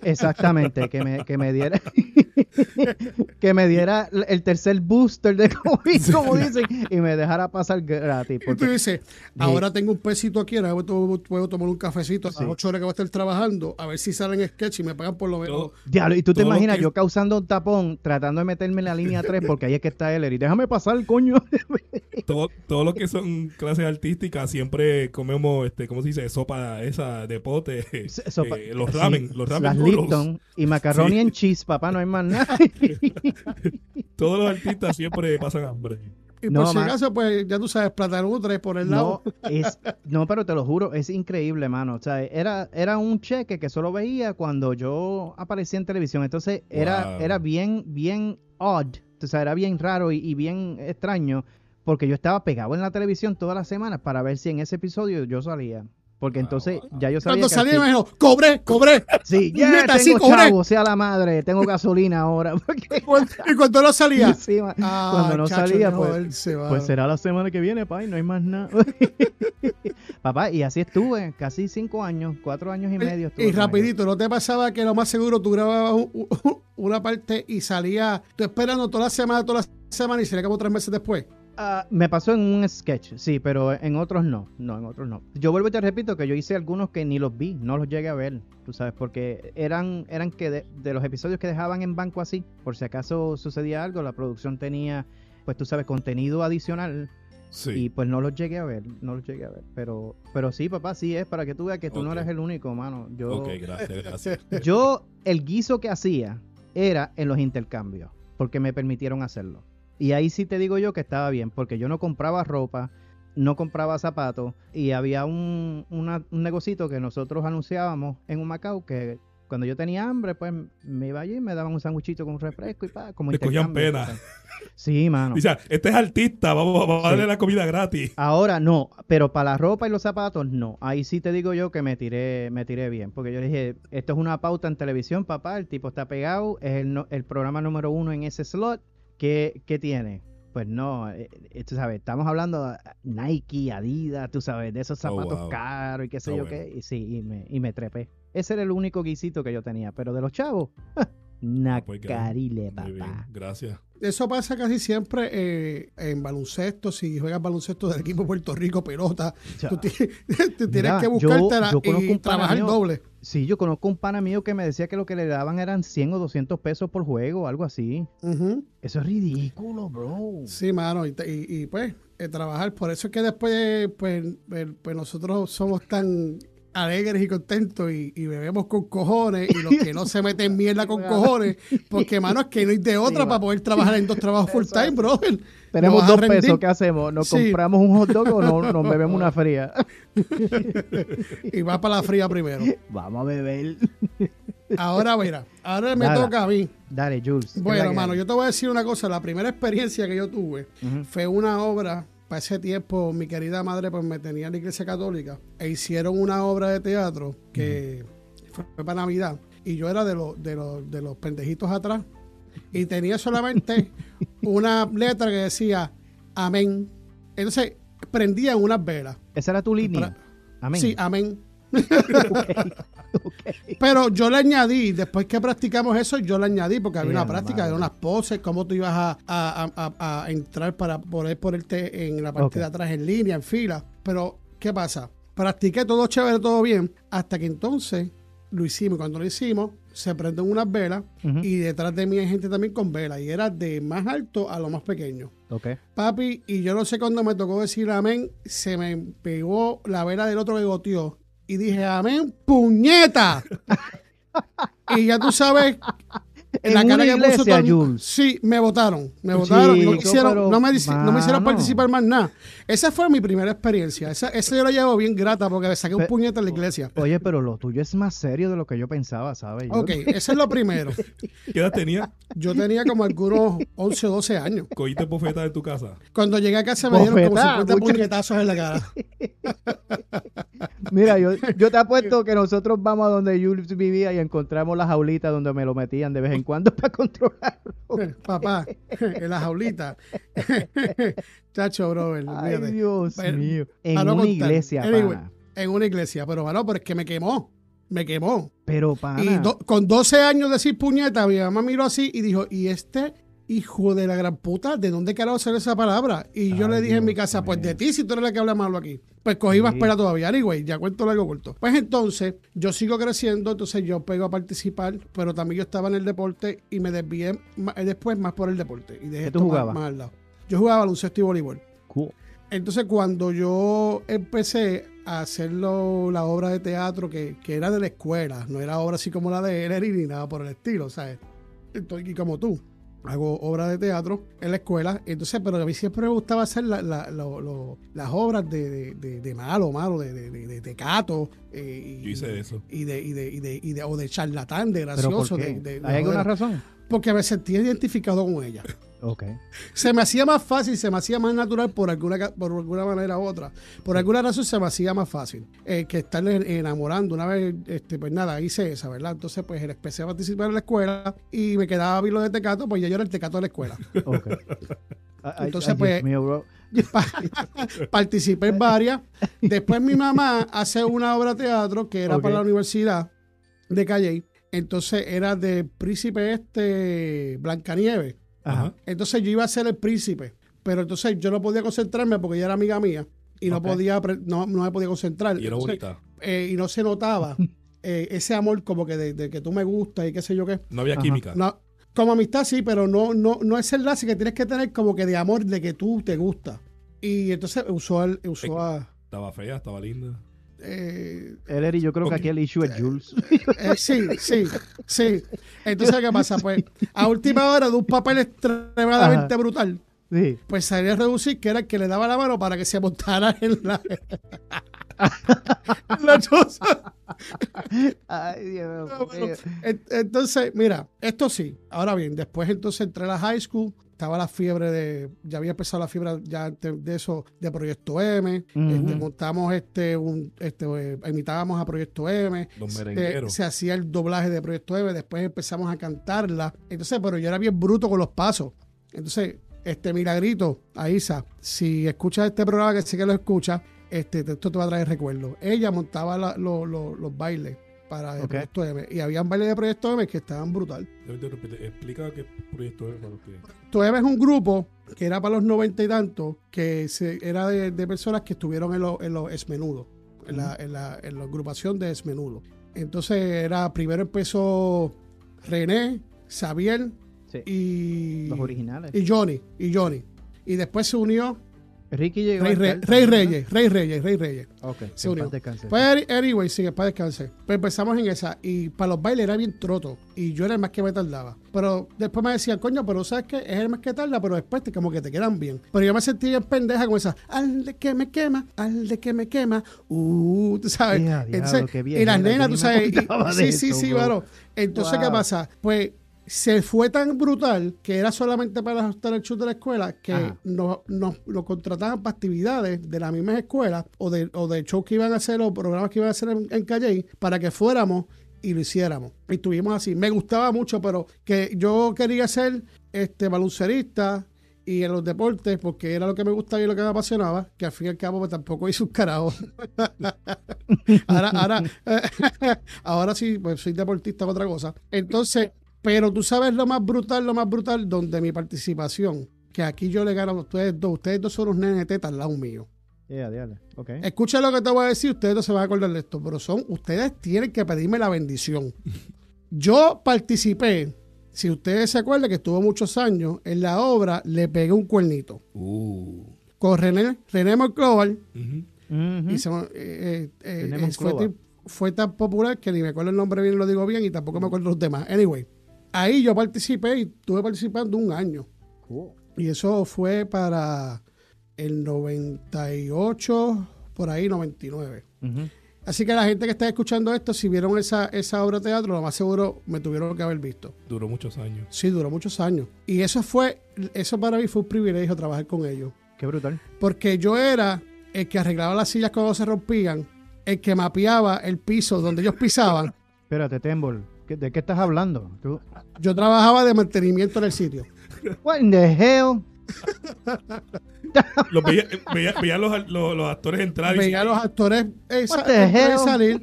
exactamente, que me, que me diera (laughs) (laughs) que me diera el tercer booster de COVID, como dicen, y me dejara pasar gratis. Y tú Porque dices, ahora tengo un pesito aquí, ahora puedo, puedo tomar un cafecito a las 8 horas que voy a estar trabajando, a ver si salen sketch y me pagan por lo menos. Diablo, y tú te imaginas que- yo causando un tapón, tratando de meterme en la línea 3, porque ahí es que está Ellery. Déjame pasar, coño. (laughs) todo, todo lo que son clases artísticas siempre comemos, este, ¿cómo se dice? Sopa esa de pote. Sopa- eh, los sí, ramen, los ramen Las. Lipton y (laughs) macaroni Sí. en cheese, papá, no hay más nada. (laughs) (laughs) Todos los artistas siempre pasan hambre. Y No, por si acaso, pues ya tú sabes, platanutres por el lado. No, es, no, pero te lo juro, es increíble, mano. O sea, era, era un cheque que solo veía cuando yo aparecía en televisión. Entonces era, Wow. era bien, bien odd. O sea, era bien raro y, y bien extraño. Porque yo estaba pegado en la televisión todas las semanas para ver si en ese episodio yo salía. Porque entonces ya yo sabía Cuando que salí, me dijo, cobré, cobré. Sí, (laughs) ya Neta, sí, tengo cobré. chavo, sea la madre, tengo gasolina ahora. (laughs) Porque- Y cuando no salía, (laughs) Sí, ma- ah, cuando no chacho, salía, pues, pues será la semana que viene, pa, y no hay más nada. Papá, y así estuve, casi cinco años, cuatro años y medio. estuve Y rapidito, ¿no te pasaba que lo más seguro tú grababas un- un- una parte y salía, tú esperando toda la semana, toda la semana y salía como tres meses después? Ah, me pasó en un sketch, sí, pero en otros no, no, en otros no. Yo vuelvo y te repito que yo hice algunos que ni los vi, no los llegué a ver, tú sabes, porque eran, eran que de, de los episodios que dejaban en banco así, por si acaso sucedía algo, la producción tenía, pues tú sabes, contenido adicional y Sí. pues no los llegué a ver, no los llegué a ver, pero, pero sí, papá, sí es para que tú veas que tú no eres el único, mano. Yo, Ok, gracias, gracias. (laughs) yo, el guiso que hacía era en los intercambios, porque me permitieron hacerlo. Y ahí sí te digo yo que estaba bien, porque yo no compraba ropa, no compraba zapatos, y había un, una- un negocito que nosotros anunciábamos en un Macao que cuando yo tenía hambre, pues me iba allí y me daban un sándwichito con un refresco y pa, como Te cogían pena. Sí, mano. Dice, este es artista, vamos, vamos a darle la comida gratis. Ahora no, pero para la ropa y los zapatos no. Ahí sí te digo yo que me tiré, me tiré bien, porque yo dije, esto es una pauta en televisión, papá, el tipo está pegado, es el, el programa número uno en ese slot, ¿qué, qué tiene? Pues no, eh, eh, tú sabes, estamos hablando de Nike, Adidas, tú sabes, de esos Oh, zapatos wow. caros y qué sé Ah, yo bueno. qué, y sí, y me, y me trepé. Ese era el único guisito que yo tenía, pero de los chavos, (laughs) nacarile, Muy bien, papá. gracias. Eso pasa casi siempre eh, en baloncesto, si juegas baloncesto del equipo de Puerto Rico, pelota, Ya. tú, tú (laughs) tienes Mira, que buscártela yo y trabajar mío- doble. Sí, yo conozco un pana mío que me decía que lo que le daban eran 100 o 200 pesos por juego, algo así. Eso es ridículo, bro. Sí, mano, y, te- y- y, pues eh, trabajar. Por eso es que después, pues, pues, pues nosotros somos tan alegres y contentos y, y bebemos con cojones y los que no se meten (laughs) mierda con cojones, porque, mano, es que no hay de otra Sí, para poder trabajar en dos trabajos full time, brother. Tenemos dos pesos, ¿qué hacemos? ¿Nos Sí. compramos un hot dog o no, nos (laughs) bebemos una fría? Y va para la fría primero. Vamos a beber. Ahora, mira, ahora me toca a mí. Dale, Jules. ¿qué es la Bueno, que mano, hay? yo te voy a decir una cosa. La primera experiencia que yo tuve fue una obra para ese tiempo mi querida madre pues me tenía en la iglesia católica e hicieron una obra de teatro que fue para Navidad y yo era de los, de los, de los pendejitos atrás y tenía solamente (laughs) una letra que decía amén. Entonces prendían unas velas. Esa era tu línea. Para- Amén. Sí, amén. (laughs) (laughs) Pero yo le añadí, después que practicamos eso, yo le añadí, porque había una práctica, de unas poses, cómo tú ibas a, a- a- a- a entrar para poder ponerte en la parte de atrás en línea, en fila. Pero, ¿qué pasa? Practiqué todo chévere, todo bien, hasta que entonces lo hicimos. Y Cuando lo hicimos, se prenden unas velas y detrás de mí hay gente también con velas. Y era de más alto a lo más pequeño. Ok. Papi, y yo no sé cuándo me tocó decir amén, se me pegó la vela del otro que goteó. Y dije, amén, puñeta. y ya tú sabes, En la cara que puso todo- Jules. Sí, me votaron. Me votaron. No, Chico, quisieron- pero, no, me, no me hicieron participar más nada. Esa fue mi primera experiencia. Esa, esa yo la llevo bien grata porque me saqué un Pe- puñeta en la iglesia. Oye, pero lo tuyo es más serio de lo que yo pensaba, ¿sabes? Yo- Ok, eso es lo primero. ¿Qué edad tenía? Yo tenía como algunos 11 o 12 años. Cogiste bofeta de tu casa. Cuando llegué a casa me dieron como Bofetada, 50 mucho. puñetazos en la cara. (laughs) Mira, yo, yo te apuesto que nosotros vamos a donde Jules vivía y encontramos la jaulita donde me lo metían de vez en cuando para controlarlo. Papá, en la jaulita. (laughs) Chacho, brother. Ay, Dios Pero- mío. En una contar. iglesia, Anyway, pana. En una iglesia, pero bueno, pero es que me quemó. Me quemó. Pero, pana, Y do- con 12 años de decir puñeta, mi mamá miró así y dijo, ¿y este hijo de la gran puta, de dónde carajo sale esa palabra? Y yo le dije en mi Dios casa, pues de ti si tú eres la que habla malo aquí. Pues cogí más Sí. pena todavía. Anyway, ya cuento largo corto. Pues entonces, yo sigo creciendo, entonces yo pego a participar, pero también yo estaba en el deporte y me desvié eh, después más por el deporte. Y dejé ¿Qué tú esto más- jugabas? más al lado. Yo jugaba baloncesto y voleibol. cool. Entonces, cuando yo empecé a hacer lo- la obra de teatro que, que era de la escuela, no era obra así como la de él ni nada por el estilo, ¿sabes? Estoy aquí como tú. Hago obra de teatro en la escuela, entonces, pero a mí siempre me gustaba hacer la- la- lo- lo- las obras de, de, de- de malo, malo, de, de, de, de tecato. eh, y, Yo hice eso. Y de, y de, y de, y de- o de charlatán, de ¿Pero gracioso. por qué? de- de- de ¿Hay alguna razón? Porque me sentía identificado con ella Ok. se me hacía más fácil, se me hacía más natural por alguna, por alguna manera u otra. Por alguna razón se me hacía más fácil eh, que estarle enamorando. Una vez, este, pues nada, hice esa, ¿verdad? Entonces, pues empecé a participar en la escuela y me quedaba bien lo de tecato, pues ya yo era el tecato de la escuela. Ok. (laughs) Ay, Entonces, pues, mío. (laughs) Participé en varias. Después mi mamá hace una obra de teatro que era para la universidad de Calle. Entonces era de príncipe este Blancanieves. Ajá. Entonces yo iba a ser el príncipe, pero entonces yo no podía concentrarme porque ella era amiga mía y no podía no, no me podía concentrar. Y era Entonces, bonita. eh, y no se notaba (laughs) eh, ese amor como que de, de que tú me gustas y qué sé yo qué. No había Ajá. química. No, como amistad sí, pero no, no, no es el enlace que tienes que tener como que de amor de que tú te gusta. Y entonces usó, el, usó a... Estaba fea, estaba linda. Eh, y yo creo que aquí el issue es Jules. Eh, sí, sí, sí. Entonces, ¿qué pasa? Pues, a última hora de un papel extremadamente Ajá. brutal, Sí. pues salía a reducir que era el que le daba la mano para que se montara en la, (laughs) en la choza. Ay, Dios mío. en- Entonces, mira, esto sí. Ahora bien, después entonces entré a la high school. Estaba la fiebre de, ya había empezado la fiebre ya antes de eso, de Proyecto M. Este, montamos este, un, este, eh, imitábamos a Proyecto M. Los Eh, merengueros. se hacía el doblaje de Proyecto M, después empezamos a cantarla. Entonces, pero yo era bien bruto con los pasos. Entonces, este milagrito, Aisa, si escuchas este programa, que sé que lo escuchas, este, te- esto te va a traer recuerdos. Ella montaba la- lo- lo- los bailes para el Ok. Proyecto M. Y habían bailes de Proyecto M que estaban brutal. Explica qué proyecto es para los que. Proyecto M es un grupo que era para los noventa y tantos, que se, era de, de personas que estuvieron en los en los Esmenudos, en, la, en, la, en la agrupación de Esmenudos. Entonces era, primero empezó René, Xavier Sí. y, Los originales. y Johnny, y Johnny. Y después se unió Ricky llegó Rey, Re- Rey Reyes, Rey Reyes, Rey Reyes. Ok, Se unió. Pues any- anyway, sí, para descansar. Pues empezamos en esa. Y para los bailes era bien troto. Y yo era el más que me tardaba. Pero después me decían, coño, pero ¿sabes qué? Es el más que tarda, pero después te, como que te quedan bien. Pero yo me sentía bien pendeja con esa. Al de que me quema, al de que me quema. Uh, tú sabes. Entonces, bien, y las nena, nenas, tú sabes. y- sí, sí, sí, claro. Entonces, ¿qué pasa? Pues se fue tan brutal que era solamente para ajustar el show de la escuela que nos, nos lo contrataban para actividades de las mismas escuelas o de, o de shows que iban a hacer o programas que iban a hacer en, en Calle para que fuéramos y lo hiciéramos. Y estuvimos así. Me gustaba mucho, pero que yo quería ser este baloncerista y en los deportes, porque era lo que me gustaba y lo que me apasionaba, que al fin y al cabo pues, tampoco hice un carajo. (laughs) ahora, ahora, (laughs) ahora sí, pues soy deportista, otra cosa. Entonces, pero tú sabes lo más brutal, lo más brutal, donde mi participación, que aquí yo le gano a ustedes dos, ustedes dos son unos nenes de teta al lado mío. Yeah, diablo. Ok. Escucha lo que te voy a decir, ustedes no se van a acordar de esto, pero son, ustedes tienen que pedirme la bendición. (laughs) Yo participé, si ustedes se acuerdan que estuvo muchos años, en la obra Le Pegué un Cuernito, Uh. con René, René Ujú. Ujú. y se eh, eh, eh, fue tan popular que ni me acuerdo el nombre bien, lo digo bien, y tampoco me acuerdo los demás. Anyway, ahí yo participé y estuve participando un año. Cool. Y eso fue para el 98, por ahí 99. Ujú. Así que la gente que está escuchando esto, si vieron esa, esa obra de teatro, lo más seguro me tuvieron que haber visto. Duró muchos años. Sí, duró muchos años. Y eso fue, eso para mí fue un privilegio trabajar con ellos. Qué brutal. Porque yo era el que arreglaba las sillas cuando se rompían, el que mapeaba el piso donde ellos pisaban. (laughs) Espérate, Tembol. ¿Qué- ¿De qué estás hablando? ¿Tú? Yo trabajaba de mantenimiento en el sitio. What in the hell? Los veía, veía- veía los, los, los actores entrar y Veía a los actores eh, sa- salir.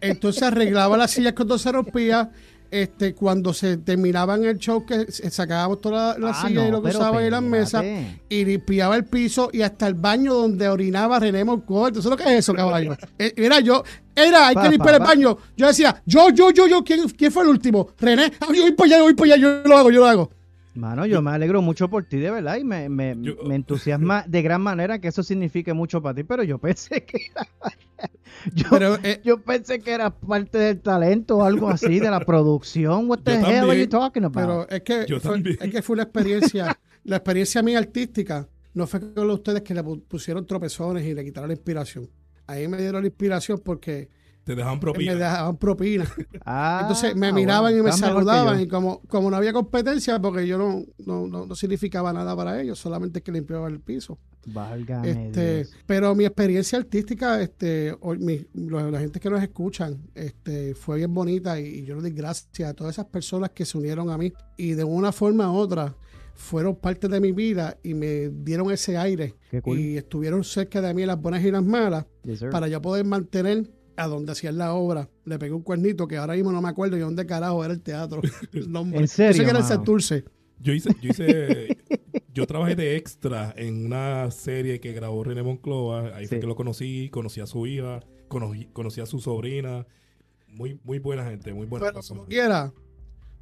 Entonces arreglaba las sillas cuando se rompía. Este, cuando se terminaban el show, que se- sacábamos todas las Ah, sillas y lo que pero usaban y las mesas. y limpiaba el piso y hasta el baño donde orinaba René. ¿Tú sabes lo que es eso, caballo? (laughs) Eh, Mira, yo, era, hay Pa, que limpiar el baño. Yo decía, yo, yo, yo, yo, ¿quién, quién fue el último? René, ah, yo voy para allá, yo voy para allá, yo lo hago, yo lo hago. Mano, yo me alegro mucho por ti, de verdad, y me, me, Yo- me entusiasma (laughs) de gran manera que eso signifique mucho para ti, pero yo pensé que era, (laughs) yo, Pero, eh, yo pensé que era parte del talento o algo así, de la (laughs) producción. What the hell are también. you talking about? pero es que, Yo fue, es que fue una experiencia, la experiencia mía artística no fue con ustedes que le pu- pusieron tropezones y le quitaron la inspiración. Ahí me dieron la inspiración porque te dejaban me propina. dejaban propina. (laughs) Ah, Entonces me ah, miraban bueno, y me saludaban y como, como no había competencia, porque yo no, no, no, no significaba nada para ellos, solamente que limpiaba el piso. Válgame Este, Dios. pero mi experiencia artística, este, hoy mi- la gente que nos escuchan, este, fue bien bonita y, y yo le doy gracias a todas esas personas que se unieron a mí y de una forma u otra fueron parte de mi vida y me dieron ese aire cool. y estuvieron cerca de mí las buenas y las malas Yes, para yo poder mantener a donde hacían la obra. Le pegué un cuernito que ahora mismo no me acuerdo de dónde carajo era el teatro. (laughs) El nombre. ¿En serio, Yo sé que era el? Santurce. Yo hice, yo hice, (laughs) yo trabajé de extra en una serie que grabó René Monclova. Ahí fue que lo conocí, conocí a su hija, conocí, conocí a su sobrina. Muy, muy buena gente, muy buena Pero persona. como quiera,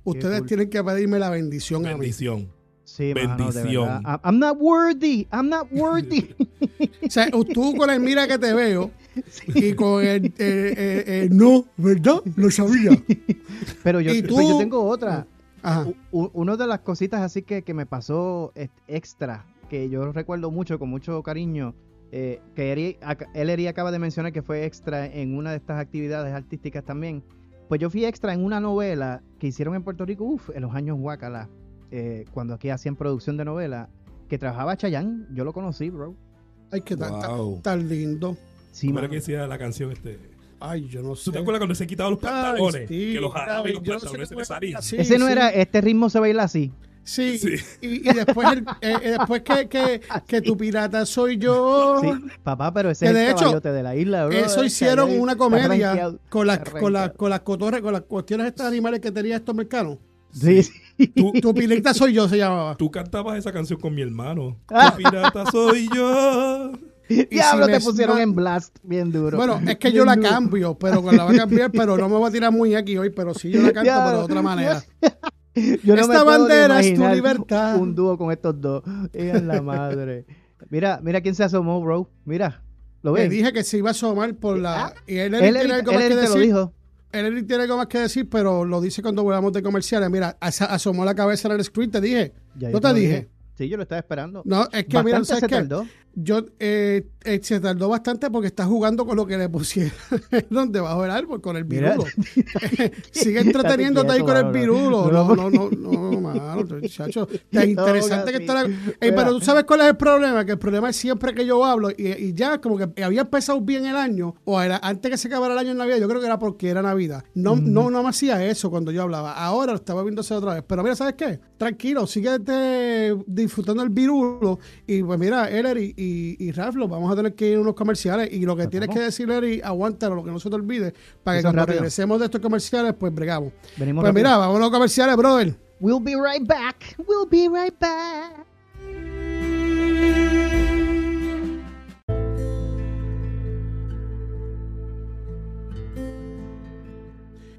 ustedes cool. tienen que pedirme la bendición a mí. Bendición. Sí, mano, de bendición. I'm not worthy. I'm not worthy. (laughs) O sea, tú con el mira que te veo y con el, eh, eh, eh, no, ¿verdad? Lo sabía. Pero yo, ¿Y pero yo tengo otra. Ajá. U- Una de las cositas así que, que me pasó extra, que yo recuerdo mucho, con mucho cariño, eh, que Eri, él Eri acaba de mencionar que fue extra en una de estas actividades artísticas también. Pues yo fui extra en una novela que hicieron en Puerto Rico, uff, en los años Huacala, eh, cuando aquí hacían producción de novela, que trabajaba Chayanne, yo lo conocí, bro. Ay, que tan- Wow. tan lindo. Sí, ¿Cómo era que decía la canción este? Ay, yo no sé. ¿Tú te acuerdas cuando se quitaba los Ay, pantalones? sí, que los jalaba y los yo no sé pantalones se salían. así, Ese no sí. era, este ritmo se baila así. Sí, Sí. Y, y después, el- eh, eh, después que, que, que tu pirata soy yo. Sí, papá, pero ese Que es de el hecho, caballote de la isla, bro. Eso hicieron una comedia con las, con, las, con las cotorres, con las cuestiones estas animales que tenía estos mercados. Sí, sí. Tú, (laughs) Tu pirata soy yo, se llamaba. tú cantabas esa canción con mi hermano. Ah. (laughs) Tu pirata soy yo. Diablo, si te pusieron en blast bien duro. Bueno, es que Bien yo la duro. cambio, pero con la va a cambiar, pero no me voy a tirar muy aquí hoy, pero sí yo la canto, pero de otra (laughs) manera. Yo no Esta bandera es tu libertad. Un dúo con estos dos. Es la madre. Mira, mira quién se asomó, bro. Mira, lo Le ves. dije que se iba a asomar por la... Y él, Él, tiene él, algo más que lo decir. dijo. Él, tiene algo más que decir, pero lo dice cuando volvamos de comerciales. Mira, asomó la cabeza en el script, te dije. Ya ¿No yo te dije? Sí, yo lo estaba esperando. No, es que mira, ¿sabes qué? Yo, eh, eh, se tardó bastante porque está jugando con lo que le pusieron (laughs) debajo del árbol, con el virulo. (laughs) Sigue entreteniéndote ahí con el virulo. No, no, no, no, mano, muchacho. (laughs) Tan interesante que está. pero tú sabes cuál es el problema, que el problema es siempre que yo hablo y, ya como que había empezado bien el año, o era antes que se acabara el año en Navidad, yo creo que era porque era Navidad. No, no, no me hacía eso cuando yo hablaba. Ahora estaba viéndose otra vez. Pero mira, ¿sabes qué? Tranquilo, sigue disfrutando el virulo. Y pues mira, Eler y, y, Ralph, vamos a tener que ir a unos comerciales. Y lo que tienes que decir, Eler, aguántalo, lo que no se te olvide, para que cuando regresemos de estos comerciales, pues bregamos. pues mira, vamos a los comerciales, brother. We'll be right back. We'll be right back.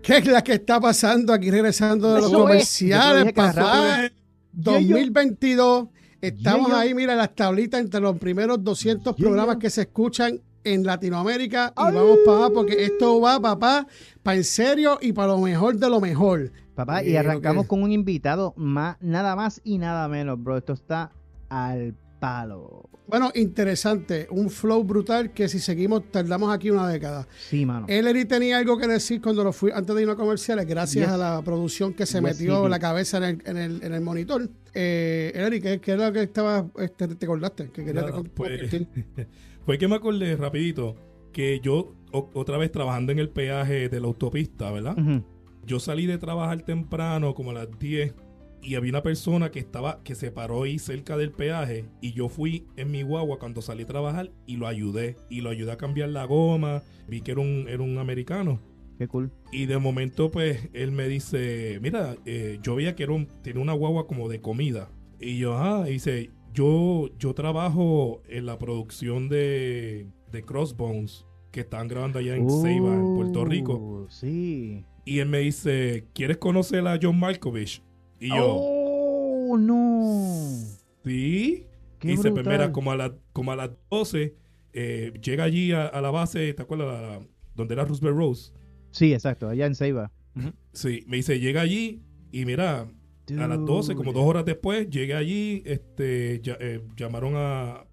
¿Qué es la que está pasando aquí regresando de los comerciales, papá? 2022. Estamos ahí, mira, las tablitas entre los primeros 200 programas que se escuchan en Latinoamérica y vamos para porque esto va, papá, para en serio y para lo mejor de lo mejor. Papá, y arrancamos con un invitado, más, nada más y nada menos, bro. Esto está al palo. Bueno, interesante. Un flow brutal que si seguimos tardamos aquí una década. Sí, mano. Ellery tenía algo que decir cuando lo fui antes de irnos a comerciales, gracias a la producción que se metió la cabeza en el, en el, en el monitor. Eh, Ellery, ¿qué, ¿qué, era lo que estaba, este, te acordaste? Que quería pues, fue (laughs) que me acordé rapidito que yo otra vez trabajando en el peaje de la autopista, ¿verdad? Yo salí de trabajar temprano, como a las 10 y había una persona que estaba que se paró ahí cerca del peaje y yo fui en mi guagua cuando salí a trabajar y lo ayudé y lo ayudé a cambiar la goma vi que era un era un americano. Qué cool. Y de momento pues él me dice mira eh, yo veía que era un, tiene una guagua como de comida y yo ah dice yo yo trabajo en la producción de de Crossbones que están grabando allá en Ceiba en Puerto Rico uh, sí. Y él me dice ¿quieres conocer a John Malkovich? Y yo. ¡Oh, no! Sí. y se primera como a, la, como a las 12. Eh, llega allí a, la base, ¿te acuerdas? donde era Roosevelt Rose. Sí, exacto, allá en Ceiba. Sí, me dice, llega allí y mira, a las 12, como dos horas después, llegué allí, este, eh, llamaron a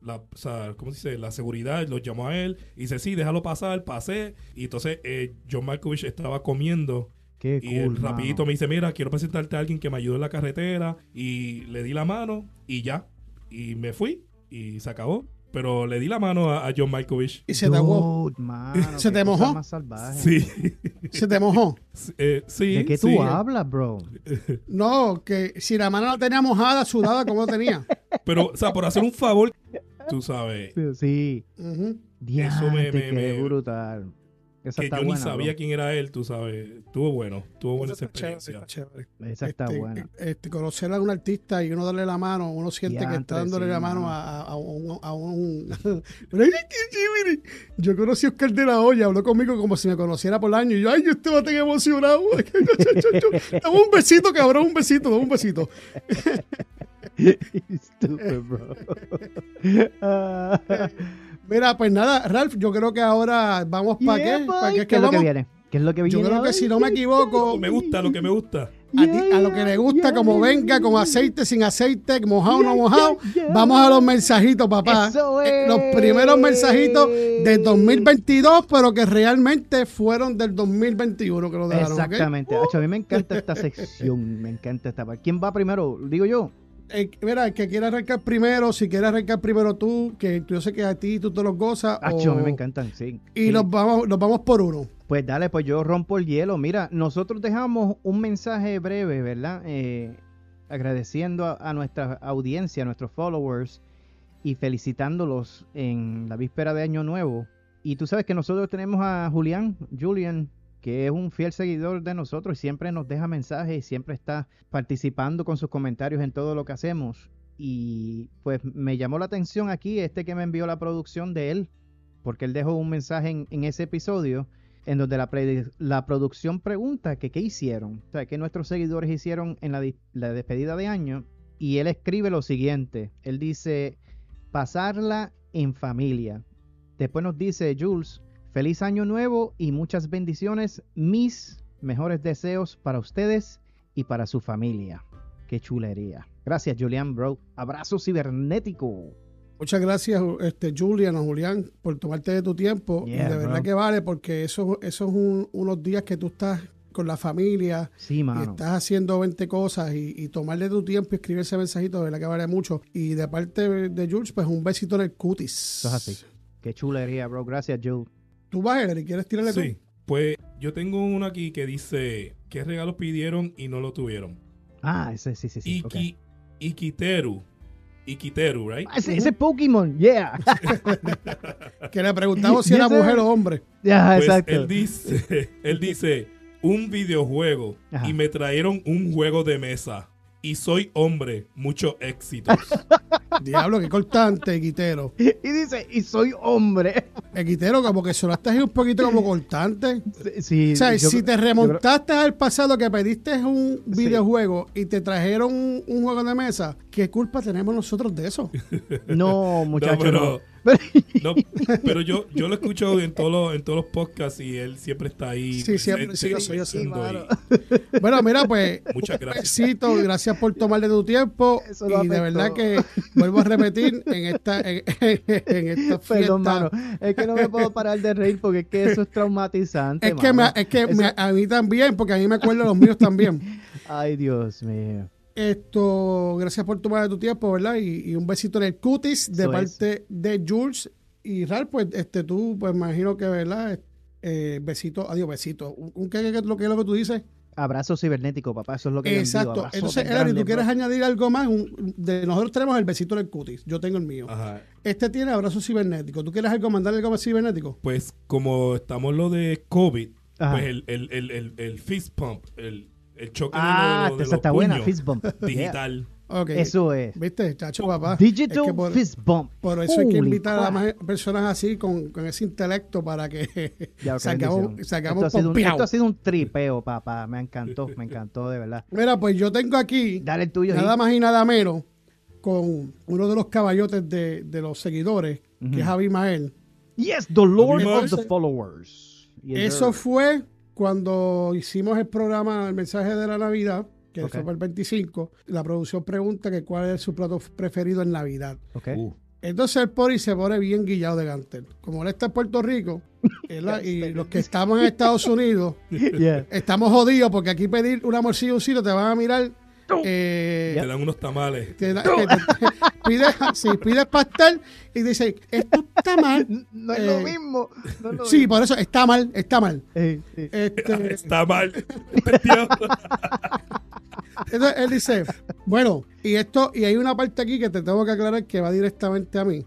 la, o sea, ¿cómo se dice? La seguridad, lo llamó a él, y dice, sí, déjalo pasar, pasé, y entonces eh, John Malkovich estaba comiendo y él rapidito me dice, mira, quiero presentarte a alguien que me ayudó en la carretera. Y le di la mano y ya. Y me fui y se acabó. Pero le di la mano a, John Malkovich. ¿Y se te (laughs) mojó? ¿Se te mojó? Sí. ¿Se te mojó? Eh, sí. ¿De qué tú hablas, bro? (laughs) No, que si la mano la tenía mojada, sudada, como tenía? Pero, o sea, por hacer un favor, tú sabes. Sí. Eso me, me, me, brutal que yo ni sabía quién era él, tú sabes. Estuvo bueno, estuvo buena esa experiencia. Esa está este, buena. Este, conocer a un artista y uno darle la mano, uno siente que está dándole la mano a, a, un... A un (laughs) yo conocí a Oscar de la Hoya, habló conmigo como si me conociera por el año. Y yo, ay, yo estaba tan emocionado. (laughs) dame un besito, cabrón, un besito, dame un besito. (laughs) Estúpido, bro. Mira, pues nada, Ralph, yo creo que ahora vamos para qué. ¿Para qué, es lo que viene? ¿Qué es lo que viene? Yo creo que si no me equivoco. (laughs) Me gusta lo que me gusta. A, a lo que le gusta, como venga, con aceite, sin aceite, mojado o no mojado. Vamos a los mensajitos, papá. Eh, los primeros mensajitos del 2022, pero que realmente fueron del 2021 que lo dejaron. Exactamente. a mí me encanta esta sección. Me encanta esta. ¿Quién va primero? Digo yo eh, mira, el que quiera arrancar primero, si quieres arrancar primero tú, que yo sé que a ti tú te los gozas. a mí me encantan, sí. Y Nos, vamos, nos vamos por uno. Pues dale, pues yo rompo el hielo. Mira, nosotros dejamos un mensaje breve, ¿verdad? Eh, agradeciendo a, nuestra audiencia, a nuestros followers y felicitándolos en la víspera de Año Nuevo. Y tú sabes que nosotros tenemos a Julián, Julian, que es un fiel seguidor de nosotros y siempre nos deja mensajes y siempre está participando con sus comentarios en todo lo que hacemos. Y pues me llamó la atención aquí este que me envió la producción de él, porque él dejó un mensaje en, ese episodio en donde la, producción pregunta que qué hicieron, o sea, qué nuestros seguidores hicieron en la, la despedida de año. Y él escribe lo siguiente, él dice, pasarla en familia. Después nos dice Jules, Feliz año nuevo y muchas bendiciones. Mis mejores deseos para ustedes y para su familia. Qué chulería. Gracias, Julian, bro. Abrazo cibernético. Muchas gracias, este, Julian o Julián, por tomarte de tu tiempo. Yeah, de verdad bro. que vale, porque eso, eso es un- unos días que tú estás con la familia Sí, y mano. estás haciendo 20 cosas y, y tomarle tu tiempo y escribir ese mensajito, de verdad que vale mucho. Y de parte de Jules, pues un besito en el cutis. Eso es así. Qué chulería, bro. Gracias, Jules. ¿Tú vas, Eddie? ¿Quieres tirarle Sí. Pues yo tengo uno aquí que dice qué regalos pidieron y no lo tuvieron. Ah, ese sí, sí, sí. Iki, Ikiteru. Ikiteru, right? Ah, ese, ese Pokémon, yeah. (laughs) Que le preguntamos si era mujer o hombre. Ya, Pues exacto. él dice, (laughs) él dice un videojuego Ajá. y me trajeron un juego de mesa y soy hombre, mucho éxito. (laughs) Diablo, qué cortante, Equitero. Y dice, y soy hombre. Equitero, como que sonaste ahí un poquito como cortante. Sí, O sea, yo- si te creo- remontaste al pasado que pediste un videojuego y te trajeron un, un juego de mesa, ¿qué culpa tenemos nosotros de eso? No, (laughs) muchacho, no, no. pero, no, (laughs) pero yo, yo lo escucho en todos los, en todos los podcasts y él siempre está ahí. Sí, siempre, sí, yo sé, yo pensando Bueno, mira, pues, y- (laughs) Muchas gracias. besito, gracias por tomarle tu tiempo. Eso lo y de verdad que vuelvo a repetir en esta, en, (laughs) en esta fiesta. Perdón, mano. Es que no me puedo parar de reír porque es que eso es traumatizante. Es que, me- mano. es que Eso- me- a mí también, porque a mí me acuerdo los míos también. Ay, Dios mío. Esto, gracias por tomar tu tiempo, ¿verdad? Y, y un besito en el cutis de Eso parte de Jules. Y Ral, pues, este, tú, pues, imagino que, ¿verdad? Eh, besito, adiós, besito. ¿Un, un- qué, qué- lo que es lo que tú dices? Abrazo cibernético, papá. Eso es lo que yo envío, Exacto. Entonces, Elari, ¿tú quieres añadir algo más? Un- de, nosotros tenemos el besito en el cutis. Yo tengo el mío. Ajá. Este tiene abrazo cibernético. ¿Tú quieres algo, mandarle algo más cibernético? Pues como estamos lo de COVID, Ajá. pues el, el, el, el, el fist pump, el, el choque Ah, de, lo- de esa los está buena. Fist bump. (laughs) digital. Ok. Eso es. ¿Viste, chacho, papá? Digital Es que por- Fist Bump. Por eso hay que invitar a más personas así, con, con ese intelecto, para que (laughs) Ya, sacamos, sacamos esto, ha sido un, esto ha sido un tripeo, papá. Me encantó, me encantó, de verdad. (laughs) Mira, pues yo tengo aquí Dale el tuyo. nada más y nada menos con uno de los caballotes de, de los seguidores, que es Abimael. Yes, the Lord Abimael. of the followers. Yes, Eso sir. fue cuando hicimos el programa El mensaje de la Navidad, que Ok. fue el 25. La producción pregunta que cuál es su plato preferido en Navidad. Ok. Uh, Entonces el pori se pone bien guillado de gantel. Como él está en Puerto Rico (laughs) y los que estamos en Estados Unidos (laughs) Yeah. estamos jodidos porque aquí pedir una morcilla o un sitio te van a mirar. Eh, Te dan unos tamales. te da- (laughs) te- te- pides, sí, pides pastel y dice, esto está mal. (laughs) No es Eh, lo mismo. No es lo Sí, mismo. por eso está mal, está mal. Eh, sí. Este, (laughs) Está mal. Entonces él dice, bueno, y esto, y hay una parte aquí que te tengo que aclarar que va directamente a mí.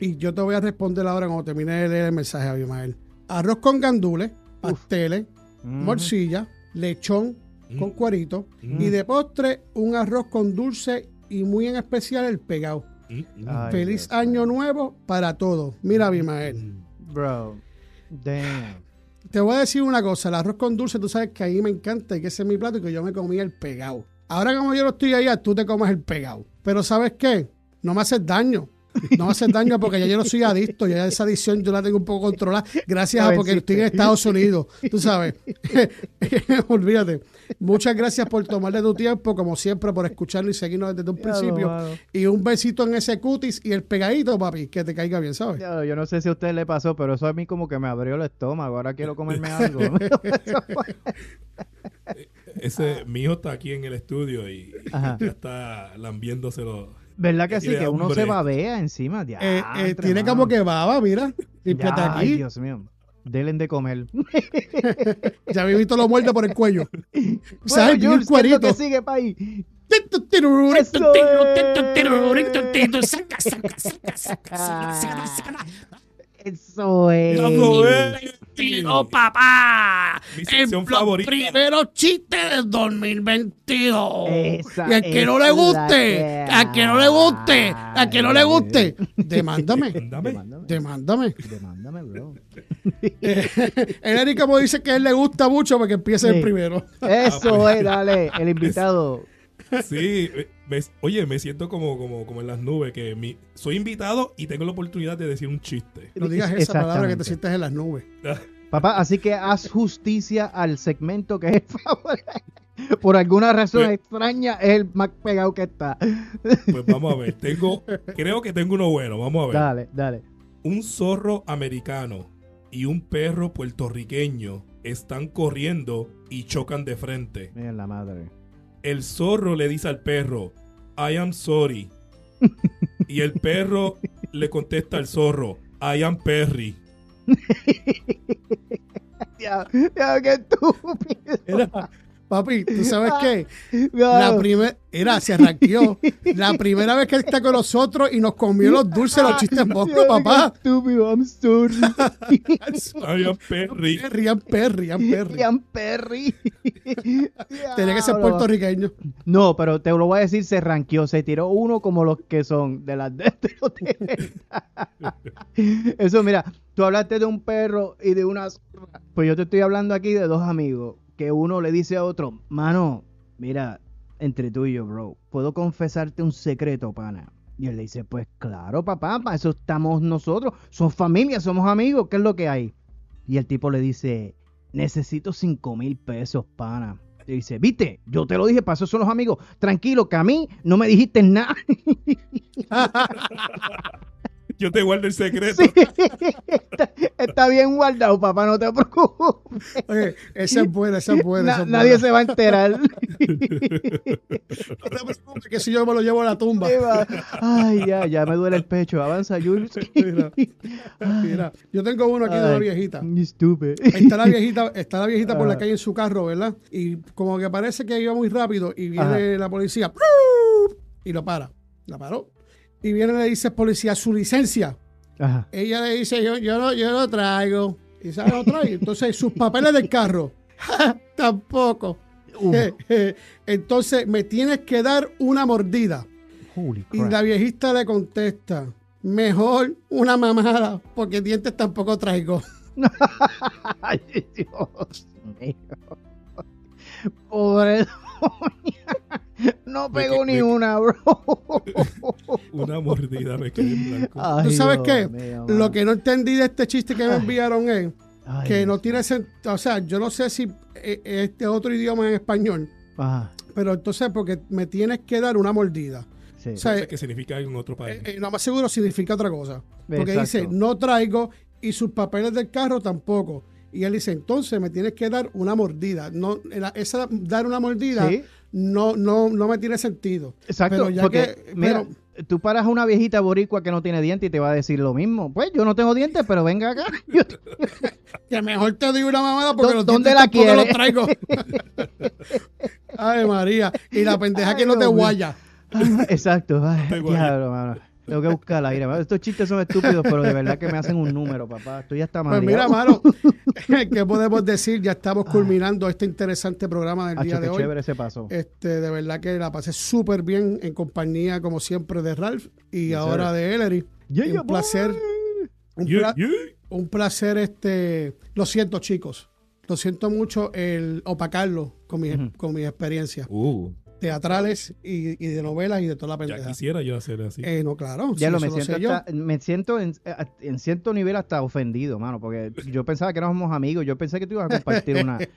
Y yo te voy a responder ahora cuando termine de leer el mensaje a Abimael. Arroz con gandules, pasteles, Mm. morcilla, lechón con cuarito Mm. y de postre un arroz con dulce y muy en especial el pegado. Mm, mm. Ay, Feliz Dios año nuevo para todos. Mira, Abimael. Bro. Damn. Te voy a decir una cosa, el arroz con dulce, tú sabes que a mí me encanta y que ese es mi plato y que yo me comía el pegado. Ahora como yo no estoy allá, tú te comes el pegado. Pero ¿sabes qué? No me haces daño. No me haces daño porque ya yo no soy adicto, ya esa adicción yo la tengo un poco controlada gracias a porque sí. estoy en Estados Unidos, tú sabes. (laughs) Olvídate. Muchas gracias por tomarle tu tiempo, como siempre, por escucharnos y seguirnos desde un principio. Y un besito en ese cutis y el pegadito, papi, que te caiga bien, ¿sabes? Ya, Yo no sé si a usted le pasó, pero eso a mí como que me abrió el estómago. Ahora quiero comerme (laughs) algo. Ese, mi hijo está aquí en el estudio y Ajá. ya está lambiéndoselo. ¿Verdad que sí? Que uno se babea encima. Eh, eh, tiene como que baba, mira. Límpiate Ay. Dios mío. Delen de comer. (laughs) Ya vi visto lo muerde por el cuello. ¿Sabes? El Jules, ¿qué es lo cuerito. que sigue, país? Eso Eso es. Mi sección En los favorita. primeros chistes del 2022. Esa Y al que no le guste, al que no le guste, al que no le guste, demándame. Dame. Demándame. Demándame. Demándame, bro. El Eric como dice que a él le gusta mucho porque empieza el Sí. primero. Eso es, dale. El (laughs) invitado. Sí, eh, me- oye, me siento como, como, como en las nubes, que mi, soy invitado y tengo la oportunidad de decir un chiste. No digas esa palabra que te sientes en las nubes. (laughs) Papá, así que haz justicia al segmento que es (laughs) favorito. Por alguna razón Pues- extraña es el más pegado que está. Pues vamos a ver. Tengo, creo que tengo uno bueno. Vamos a ver. Dale, dale. Un zorro americano y un perro puertorriqueño están corriendo y chocan de frente. Mira la madre. El zorro le dice al perro, I am sorry. (laughs) Y el perro le contesta al zorro, I am Perry. (laughs) Ya, qué estúpido. Era, papi, ¿tú sabes qué? (laughs) La primera, era, se arranqueó. La (laughs) primera vez que él está con nosotros y nos comió los dulces, los chistes moscos, Ya, papá. Estúpido, I'm sorry. (laughs) Am Perry. Rian Perry, Rian Perry. Tenía que ser puertorriqueño. No, pero te lo voy a decir, se ranqueó, se tiró uno como los que son de las de este hotel. Eso, mira, tú hablaste de un perro y de unas... Pues yo te estoy hablando aquí de dos amigos, que uno le dice a otro, mano, mira, entre tú y yo, bro, ¿puedo confesarte un secreto, pana? Y él le dice, pues claro, papá, para eso estamos nosotros, somos familia, somos amigos, ¿qué es lo que hay? Y el tipo le dice, necesito cinco mil pesos, pana. Y dice, viste, yo te lo dije, para eso son los amigos. Tranquilo, que a mí no me dijiste nada. (laughs) Yo te guardo el secreto. Sí. (laughs) está, bien guardado, papá, no te preocupes. Oye, esa es buena, esa es buena. Na- nadie se va a enterar. (laughs) No te preocupes, que si yo me lo llevo a la tumba. Ay, ya, ya me duele el pecho. Avanza, Jules. (laughs) Mira, Mira, yo tengo uno aquí de una viejita. Estúpido. Está la viejita, está la viejita por la Ah. calle en su carro, ¿verdad? Y como que parece que iba muy rápido y viene Ajá. la policía y lo para. La paró. Y viene y le dice policía su licencia. Ajá. Ella le dice, yo, yo, no, yo no traigo. Y sabe, no trae. Entonces, sus papeles del carro. (laughs) Tampoco. Uf, Entonces, me tienes que dar una mordida. Y la viejita le contesta, mejor una mamada, porque dientes tampoco traigo. (laughs) Ay, Dios mío. Pobre doña. (laughs) No pegó que- ni me que- una, bro. (laughs) Una mordida me quedé en blanco. Ay, ¿Tú sabes Dios qué? mío, Lo que no entendí de este chiste que me enviaron es Ay, que no tiene sentido, o sea, yo no sé si eh, este otro idioma en español, Ajá, pero entonces porque me tienes que dar una mordida. sí. O sea, No sé qué significa en otro país. Eh, eh, no más seguro significa otra cosa. Porque Exacto. dice, no traigo y sus papeles del carro tampoco. Y él dice, entonces me tienes que dar una mordida. No, esa dar una mordida Sí. No, no, no me tiene sentido. Exacto, Pero ya porque que- mira, pero- tú paras a una viejita boricua que no tiene dientes y te va a decir lo mismo. Pues yo no tengo dientes, pero venga acá. (laughs) (laughs) Que mejor te digo una mamada porque ¿Dó- los dónde dientes la los traigo. (laughs) Ay, María. Y la pendeja Ay, que no te guaya. Exacto, ay, diablo, mano. Tengo que buscar la aire. Estos chistes son estúpidos, pero de verdad que me hacen un número, papá. Estoy hasta Pues mira, mano, (laughs) ¿qué podemos decir? Ya estamos culminando este interesante programa del Hacho, día de qué hoy. chévere se pasó. Este, de verdad que la pasé súper bien en compañía, como siempre, de Ralph y Yes, ahora de Ellery. Yeah, un yeah, placer. Un, Yeah, pla- yeah. un placer, este. Lo siento, chicos. Lo siento mucho el opacarlo con mi, Ujú. con mis experiencias Uh, teatrales y, y de novelas y de toda la ya pendeja. quisiera yo hacer así. Eh, no, claro. Ya sí, lo me siento, sé yo. hasta- me siento en, en cierto nivel hasta ofendido, mano, porque yo pensaba que éramos amigos, yo pensé que tú ibas a compartir una... (laughs)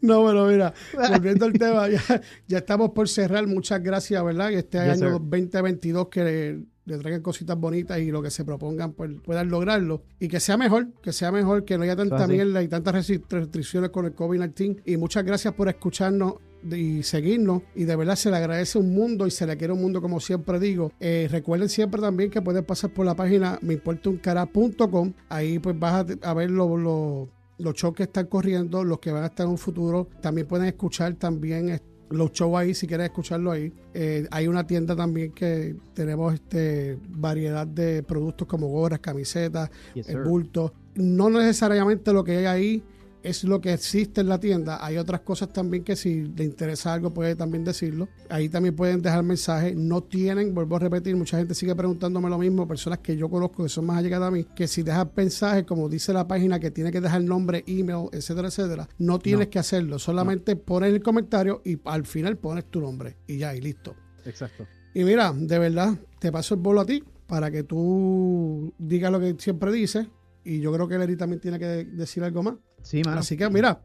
No, bueno, mira, volviendo al tema, ya, ya estamos por cerrar. Muchas gracias, ¿verdad? Y este Yes, año sir. 2022 que le, traigan cositas bonitas y lo que se propongan pues, puedan lograrlo. Y que sea mejor, que sea mejor, que no haya tanta así. mierda y tantas restricciones con el COVID-19. Y muchas gracias por escucharnos y seguirnos. Y de verdad se le agradece un mundo y se le quiere un mundo, como siempre digo. Eh, recuerden siempre también que pueden pasar por la página meimportauncara.com. Ahí pues vas a, a ver los lo, los shows que están corriendo, los que van a estar en un futuro. También pueden escuchar también los shows ahí si quieres escucharlo ahí. Eh, hay una tienda también que tenemos este variedad de productos como gorras, camisetas, Yes, el sir. bulto. No necesariamente lo que hay ahí es lo que existe en la tienda. Hay otras cosas también que si le interesa algo puede también decirlo. Ahí también pueden dejar mensajes. No tienen, vuelvo a repetir, mucha gente sigue preguntándome lo mismo, personas que yo conozco que son más allegadas a mí, que si dejas mensajes, como dice la página, que tiene que dejar nombre, email, etcétera, etcétera, no tienes No. que hacerlo. Solamente pones el comentario y al final pones tu nombre y ya, y listo. Exacto. Y mira, de verdad, te paso el bolo a ti para que tú digas lo que siempre dices. Y yo creo que Leri también tiene que decir algo más. Sí, mano. Así que mira,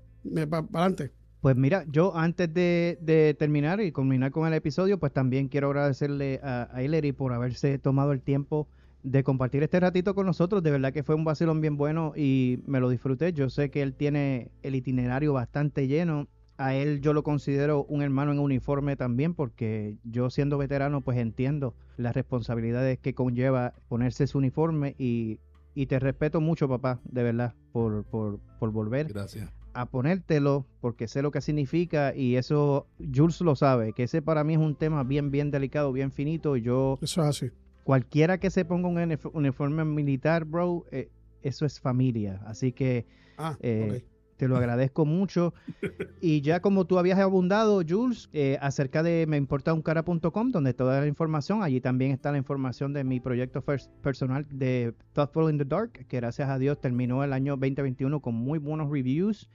Para adelante. Pues mira, yo antes de, de, terminar y culminar con el episodio, pues también quiero agradecerle a, a por haberse tomado el tiempo de compartir este ratito con nosotros. De verdad que fue un vacilón bien bueno y me lo disfruté. Yo sé que él tiene el itinerario bastante lleno. A él yo lo considero un hermano en uniforme también porque yo siendo veterano pues entiendo las responsabilidades que conlleva ponerse su uniforme y, y te respeto mucho papá, de verdad, por, por, por volver Gracias. a ponértelo porque sé lo que significa y eso Jules lo sabe, que ese para mí es un tema bien, bien delicado, bien finito. y Yo, Eso es así. cualquiera que se ponga un unif- uniforme militar, bro, eh, eso es familia. Así que Ah, Eh. Te lo agradezco mucho. (laughs) Y ya como tú habías abundado, Jules, eh, acerca de meimportauncara.com, donde toda la información, allí también está la información de mi proyecto personal de Thoughtful in the Dark, que gracias a Dios terminó el año 2021 con muy buenos reviews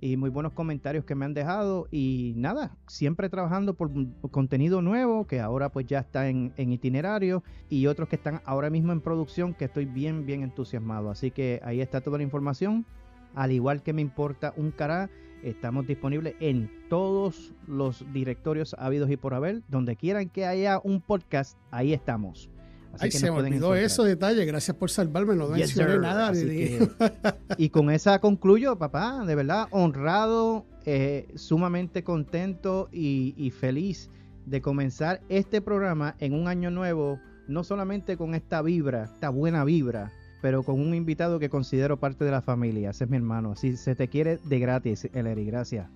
y muy buenos comentarios que me han dejado. Y nada, siempre trabajando por, por contenido nuevo, que ahora pues ya está en, en itinerario, y otros que están ahora mismo en producción, que estoy bien, bien entusiasmado. Así que ahí está toda la información. Al igual que me importa un cará, estamos disponibles en todos los directorios habidos y por haber. Donde quieran que haya un podcast, ahí estamos. Así Ay, que se me olvidó encontrar. eso detalle. Gracias por salvarme. No Yes, mencioné nada. Que- (laughs) y con esa concluyo, papá, de verdad, honrado, eh, sumamente contento y, y feliz de comenzar este programa en un año nuevo, no solamente con esta vibra, esta buena vibra, pero con un invitado que considero parte de la familia. Ese es mi hermano. Así se te quiere de gratis, Eleri. Gracias.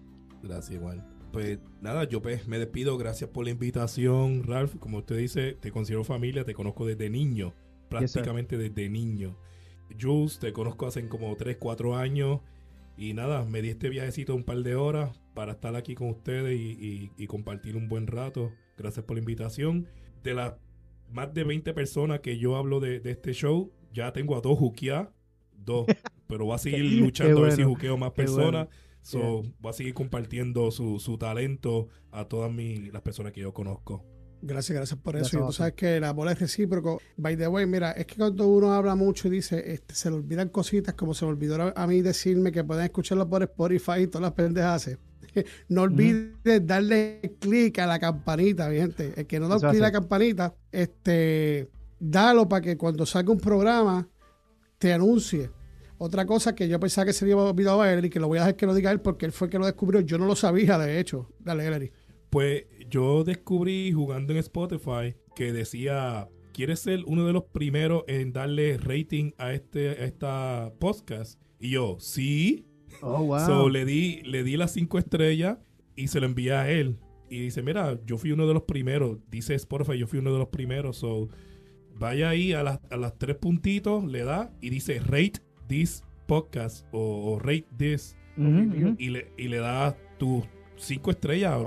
Gracias igual. Pues nada, yo pues me despido. Gracias por la invitación, Ralph. Como usted dice, te considero familia, te conozco desde niño, prácticamente desde niño. Jules, te conozco hace como 3, 4 años. Y nada, me di este viajecito un par de horas para estar aquí con ustedes y, y- y compartir un buen rato. Gracias por la invitación. De las más de 20 personas que yo hablo de, de este show, ya tengo a dos juqueadas. Dos. (laughs) Pero voy a seguir luchando a ver si bueno, juqueo más personas. bueno. So, voy a seguir compartiendo su, su talento a todas mi- las personas que yo conozco. Gracias, gracias por eso. Y tú sabes que la bola es recíproco. By the way, mira, es que cuando uno habla mucho y dice, este, se le olvidan cositas, como se me olvidó a- a mí decirme que pueden escucharlo por Spotify y todas las pendejas. (laughs) No olvides darle clic a la campanita, mi gente. El que no da clic a la campanita, este, dalo para que cuando salga un programa te anuncie. Otra cosa que yo pensaba que se le había olvidado a él y que lo voy a dejar que lo diga él porque él fue el que lo descubrió. Yo no lo sabía, de hecho. Dale, Ellery. Pues yo descubrí jugando en Spotify que decía, ¿quieres ser uno de los primeros en darle rating a este a esta podcast? Y yo, sí. Oh, wow. So, le di, le di las cinco estrellas y se lo envié a él. Y dice, mira, yo fui uno de los primeros. Dice Spotify, yo fui uno de los primeros. So, vaya ahí a las, a las tres puntitos, le da y dice rate this podcast o, o rate this. Y le, y le da tus cinco estrellas.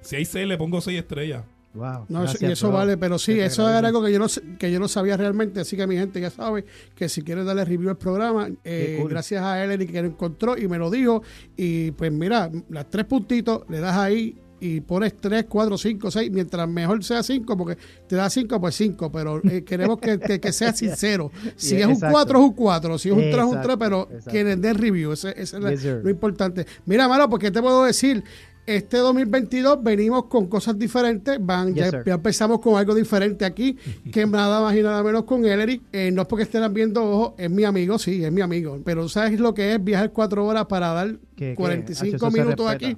Si hay seis, le pongo seis estrellas. Wow. No, eso- Gracias, y eso bro. vale, pero sí, eso era algo que yo, no, que yo no sabía realmente, así que mi gente ya sabe que si quiere darle review al programa, eh, cool. gracias a él que lo encontró y me lo dijo, y pues mira, las tres puntitos, le das ahí y pones tres, cuatro, cinco, seis, mientras mejor sea cinco, porque te da cinco, pues cinco, pero eh, (laughs) queremos que, que- que sea sincero. Si Yeah, es un exacto. cuatro, es un cuatro, si es un tres, es un Exacto, tres, pero exacto. que les dé review, ese, ese es la- lo importante. Mira, Maro, porque te puedo decir, este 2022 venimos con cosas diferentes, van, ya, Yes, sir. ya empezamos con algo diferente aquí, que nada más y nada menos con Ellery. Eh, no es porque estén viendo ojos, es mi amigo, sí, es mi amigo, pero ¿sabes lo que es viajar cuatro horas para dar que, 45 hacho, eso se minutos aquí?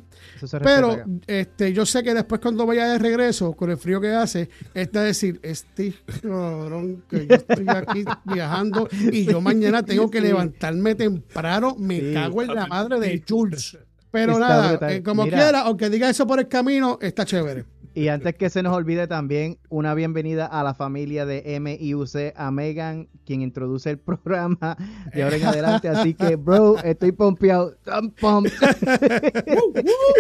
Pero acá. este, yo sé que después cuando vaya de regreso, con el frío que hace, está decir, este cabrón, que yo estoy aquí viajando y yo mañana tengo que levantarme temprano, me Sí. cago en la madre de Jules. Pero Está nada, brutal. eh, como Mira. quiera, aunque diga eso por el camino, está chévere. Y antes que se nos olvide también, una bienvenida a la familia de MIUC, a Megan, quien introduce el (laughs) programa de ahora en adelante. Así que, bro, estoy pompeado. I'm pumped. (laughs)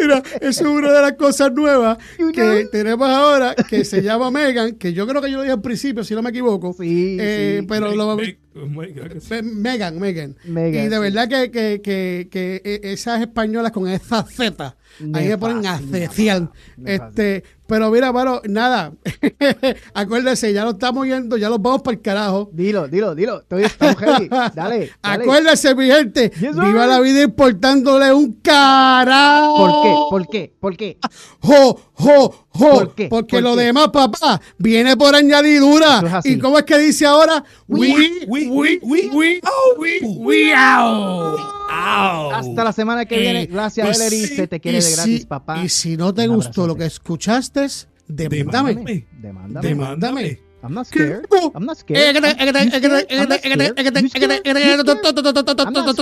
Mira, eso es una de las cosas nuevas (laughs) You que tenemos ahora, que se llama Megan, que yo creo que yo lo dije al principio, si no me equivoco. Sí, Eh, sí. pero lo, Sí. Pe- Megan, Megan. Megan, y de sí. verdad que, que, que, que e- esas españolas con esa Z, ahí Me me ponen a fascina, ceciar. me Este, pero mira, mano, nada. (laughs) Acuérdese, ya lo estamos yendo, ya los vamos para el carajo. Dilo, dilo, dilo. Estoy, estamos ready. (laughs) Dale, dale. Acuérdese, mi gente, Yes, viva la vida importándole un carajo. ¿Por qué? ¿Por qué? ¿Por qué? (laughs) Jo, jo, jo. ¿Por qué? Porque ¿Por lo qué? demás, papá, viene por añadidura. Es. ¿Y cómo es que dice ahora? We, We, we, we, we, we, We, we out. Out. Hasta la semana que viene. Eh, Gracias, pues sí, Se te quiere de gratis, si- papá. Y si no te gustó lo que escuchaste, demándame. Demándame. Demándame. Demándame. I'm not scared. No. I'm not Eh, scared. eh, I'm not scared.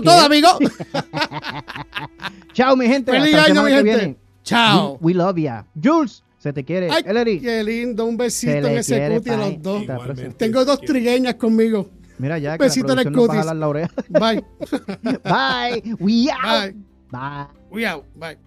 todo, amigo. (laughs) Chao, mi gente. Feliz año, mi gente. Chao. We, love ya. Jules, se te quiere. Ay, qué lindo. Un besito en ese cuti a los dos. Tengo dos trigueñas conmigo. Mira ya que Besito la producción nos va a la oreja. (laughs) Bye. (laughs) Bye. We out. Bye. Bye. We out. Bye.